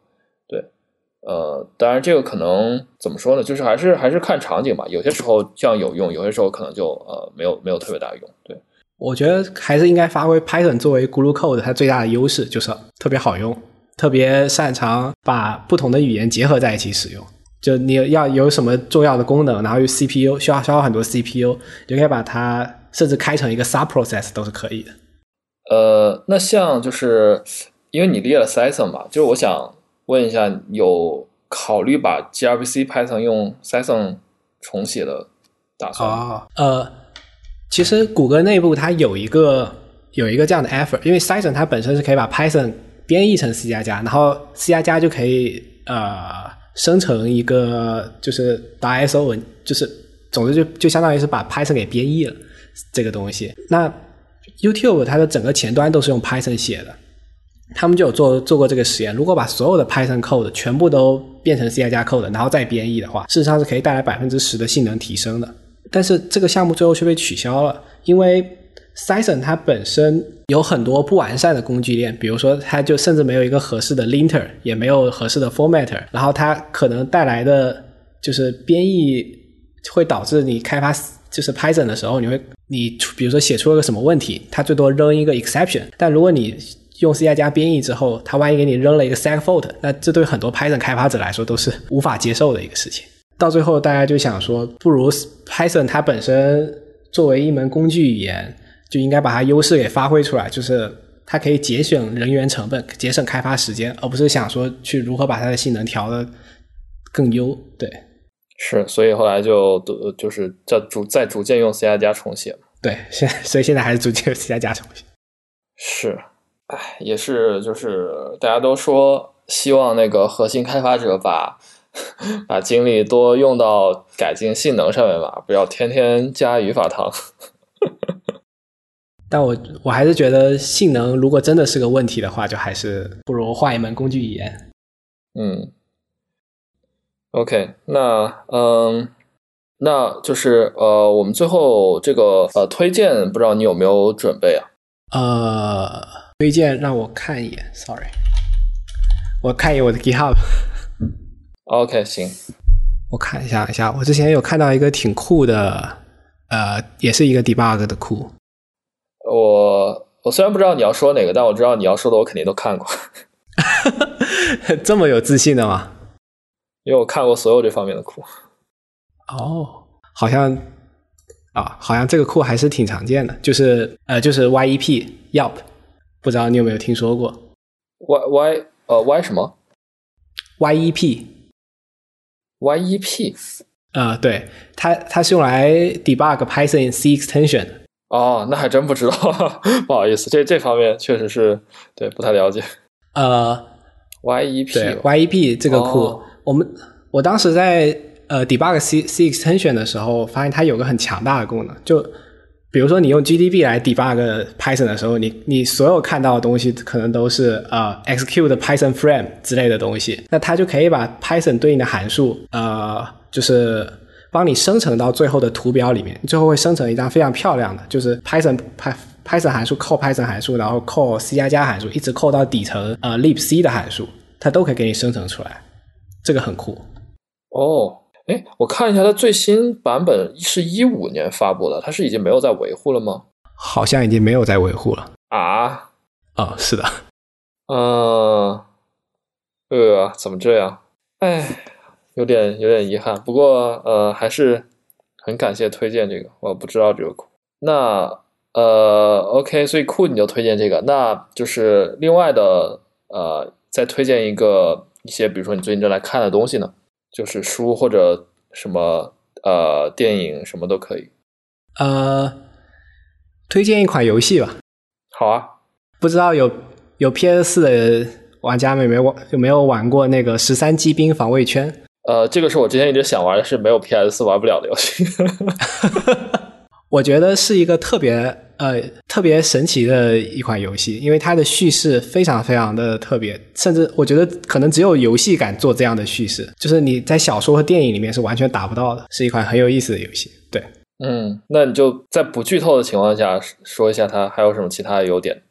呃，当然，这个可能怎么说呢？就是还是还是看场景吧。有些时候这样有用，有些时候可能就呃没有没有特别大用。对，我觉得还是应该发挥 Python 作为 Glue Code 它最大的优势，就是特别好用，特别擅长把不同的语言结合在一起使用。就你要有什么重要的功能，然后用 CPU 需要消耗很多 CPU，就可以把它甚至开成一个 sub process 都是可以的。呃，那像就是因为你列了 Python 嘛，就是我想。问一下，有考虑把 gRPC Python 用 Python 重写的打算吗？呃，其实谷歌内部它有一个有一个这样的 effort，因为 Python 它本身是可以把 Python 编译成 C 加加，然后 C 加加就可以呃生成一个就是 ISO 文，就是总之就就相当于是把 Python 给编译了这个东西。那 YouTube 它的整个前端都是用 Python 写的。他们就有做做过这个实验，如果把所有的 Python code 全部都变成 C 加加 code，然后再编译的话，事实上是可以带来百分之十的性能提升的。但是这个项目最后却被取消了，因为 Python 它本身有很多不完善的工具链，比如说它就甚至没有一个合适的 linter，也没有合适的 formatter，然后它可能带来的就是编译会导致你开发就是 Python 的时候，你会你比如说写出了个什么问题，它最多扔一个 exception，但如果你用 C 加加编译之后，它万一给你扔了一个 seg fault，那这对很多 Python 开发者来说都是无法接受的一个事情。到最后，大家就想说，不如 Python 它本身作为一门工具语言，就应该把它优势给发挥出来，就是它可以节省人员成本，节省开发时间，而不是想说去如何把它的性能调的更优。对，是，所以后来就都就是在逐在逐渐用 C 加加重写对，现所以现在还是逐渐用 C 加加重写。是。哎，也是，就是大家都说希望那个核心开发者把 把精力多用到改进性能上面吧，不要天天加语法糖。但我我还是觉得性能如果真的是个问题的话，就还是不如换一门工具语言。嗯，OK，那嗯，那就是呃，我们最后这个呃推荐，不知道你有没有准备啊？呃。推荐让我看一眼，sorry，我看一眼我的 GitHub。OK，行，我看一下一下，我之前有看到一个挺酷的，呃，也是一个 debug 的库。我我虽然不知道你要说哪个，但我知道你要说的，我肯定都看过。这么有自信的吗？因为我看过所有这方面的库。哦，好像啊，好像这个库还是挺常见的，就是呃，就是 YEP Yup。不知道你有没有听说过？Y Y 呃 Y 什么？Y E P Y E P 啊，对，它它是用来 debug Python C extension 的。哦，那还真不知道，不好意思，这这方面确实是对不太了解。呃，Y E P 对 Y E P 这个库，我们我当时在呃 debug C C extension 的时候，发现它有个很强大的功能，就。比如说，你用 GDB 来 debug Python 的时候，你你所有看到的东西可能都是呃 execute Python frame 之类的东西，那它就可以把 Python 对应的函数呃就是帮你生成到最后的图表里面，最后会生成一张非常漂亮的，就是 Python Python 函数扣 Python 函数，然后扣 C 加加函数，一直扣到底层呃 libc 的函数，它都可以给你生成出来，这个很酷。哦，哎，我看一下它最新版本是一五年发布的，它是已经没有在维护了吗？好像已经没有在维护了啊？哦，是的。嗯，呃，怎么这样？哎，有点有点遗憾。不过呃，还是很感谢推荐这个，我不知道这个库。那。呃，OK，所以库你就推荐这个，那就是另外的呃，再推荐一个一些，比如说你最近正在看的东西呢，就是书或者什么呃电影什么都可以。呃，推荐一款游戏吧。好啊，不知道有有 PS 四的玩家们有没有玩有没有玩过那个十三机兵防卫圈？呃，这个是我之前一直想玩的是没有 PS 四玩不了的游戏。我觉得是一个特别。呃，特别神奇的一款游戏，因为它的叙事非常非常的特别，甚至我觉得可能只有游戏敢做这样的叙事，就是你在小说和电影里面是完全达不到的，是一款很有意思的游戏。对，嗯，那你就在不剧透的情况下说一下它还有什么其他的优点。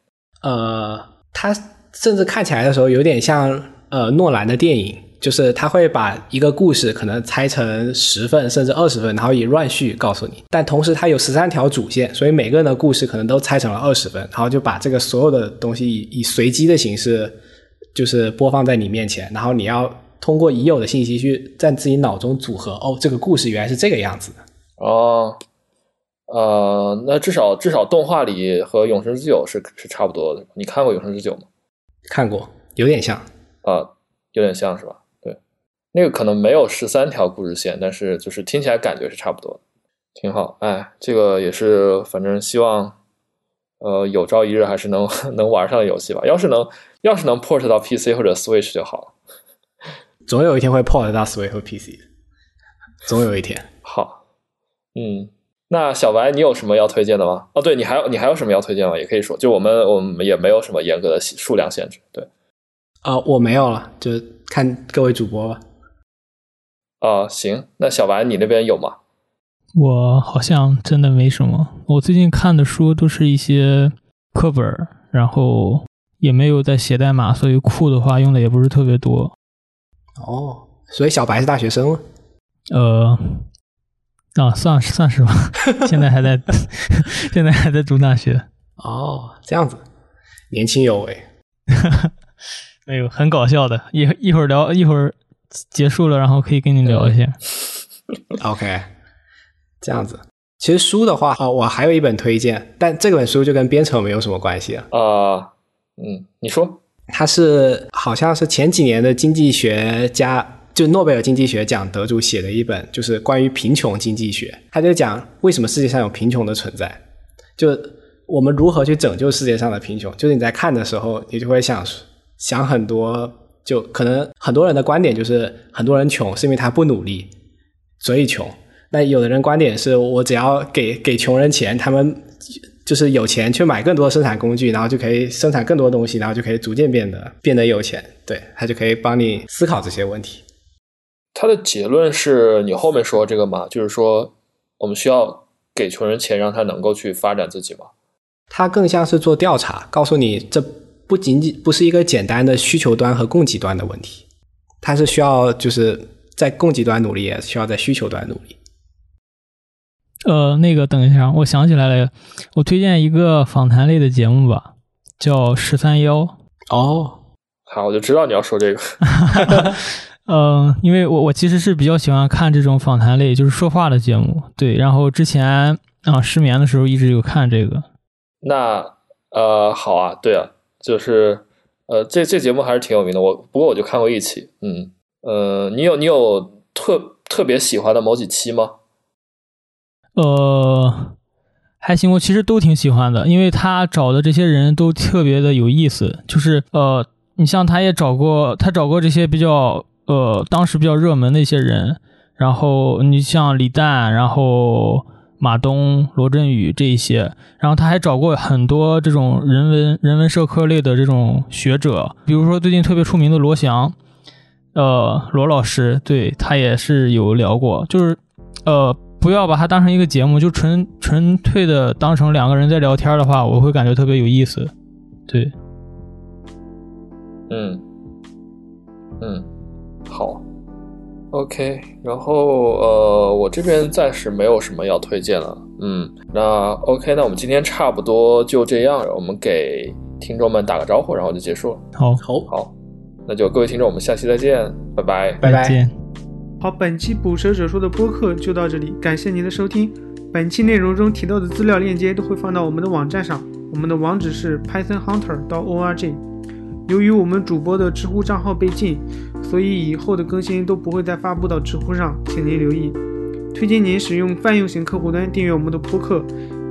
呃，它甚至看起来的时候有点像呃诺兰的电影。就是他会把一个故事可能拆成十份甚至二十份，然后以乱序告诉你。但同时，它有十三条主线，所以每个人的故事可能都拆成了二十份，然后就把这个所有的东西以随机的形式，就是播放在你面前。然后你要通过已有的信息去在自己脑中组合。哦，这个故事原来是这个样子的。哦，呃，那至少至少动画里和《永生之酒》是是差不多的。你看过《永生之酒》吗？看过，有点像啊，有点像是吧？那个可能没有十三条故事线，但是就是听起来感觉是差不多的，挺好。哎，这个也是，反正希望，呃，有朝一日还是能 能玩上的游戏吧。要是能，要是能 port 到 PC 或者 Switch 就好了。总有一天会 port 到 Switch 和 PC，总有一天。好，嗯，那小白，你有什么要推荐的吗？哦，对你还有你还有什么要推荐吗？也可以说，就我们我们也没有什么严格的数量限制。对，啊，我没有了，就看各位主播吧。啊，行，那小白你那边有吗？我好像真的没什么。我最近看的书都是一些课本，然后也没有在写代码，所以库的话用的也不是特别多。哦，所以小白是大学生了？呃，啊，算算是吧。现在还在，现在还在读大学。哦，这样子，年轻有为。没有，很搞笑的。一一会儿聊，一会儿。结束了，然后可以跟你聊一下。OK，这样子。其实书的话，哦，我还有一本推荐，但这本书就跟编程没有什么关系啊。啊，嗯，你说，它是好像是前几年的经济学家，就诺贝尔经济学奖得主写的一本，就是关于贫穷经济学。他就讲为什么世界上有贫穷的存在，就我们如何去拯救世界上的贫穷。就是你在看的时候，你就会想想很多。就可能很多人的观点就是很多人穷是因为他不努力，所以穷。那有的人观点是我只要给给穷人钱，他们就是有钱去买更多的生产工具，然后就可以生产更多东西，然后就可以逐渐变得变得有钱。对他就可以帮你思考这些问题。他的结论是你后面说这个吗？就是说我们需要给穷人钱，让他能够去发展自己吗？他更像是做调查，告诉你这。不仅仅不是一个简单的需求端和供给端的问题，它是需要就是在供给端努力，也需要在需求端努力。呃，那个等一下，我想起来了，我推荐一个访谈类的节目吧，叫十三幺。哦，好，我就知道你要说这个。嗯，因为我我其实是比较喜欢看这种访谈类，就是说话的节目。对，然后之前啊失眠的时候一直有看这个。那呃，好啊，对啊。就是，呃，这这节目还是挺有名的。我不过我就看过一期，嗯，呃，你有你有特特别喜欢的某几期吗？呃，还行，我其实都挺喜欢的，因为他找的这些人都特别的有意思。就是呃，你像他也找过，他找过这些比较呃当时比较热门的一些人，然后你像李诞，然后。马东、罗振宇这一些，然后他还找过很多这种人文、人文社科类的这种学者，比如说最近特别出名的罗翔，呃，罗老师，对他也是有聊过。就是呃，不要把它当成一个节目，就纯纯粹的当成两个人在聊天的话，我会感觉特别有意思。对，嗯嗯，好，OK，然后呃，我这边暂时没有什么要推荐了。嗯，那 OK，那我们今天差不多就这样，我们给听众们打个招呼，然后就结束了。好，好，好，那就各位听众，我们下期再见，拜拜。拜拜。见。好，本期捕蛇者说的播客就到这里，感谢您的收听。本期内容中提到的资料链接都会放到我们的网站上，我们的网址是 pythonhunter 到 org。由于我们主播的知乎账号被禁，所以以后的更新都不会再发布到知乎上，请您留意。推荐您使用泛用型客户端订阅我们的播客，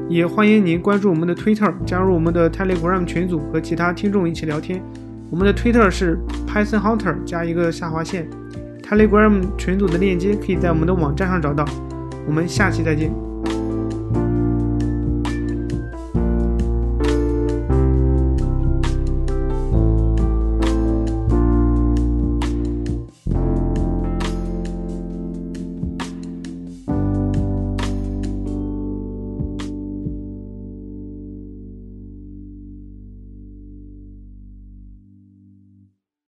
也欢迎您关注我们的 Twitter，加入我们的 Telegram 群组，和其他听众一起聊天。我们的 Twitter 是 Python Hunter 加一个下划线，Telegram 群组的链接可以在我们的网站上找到。我们下期再见。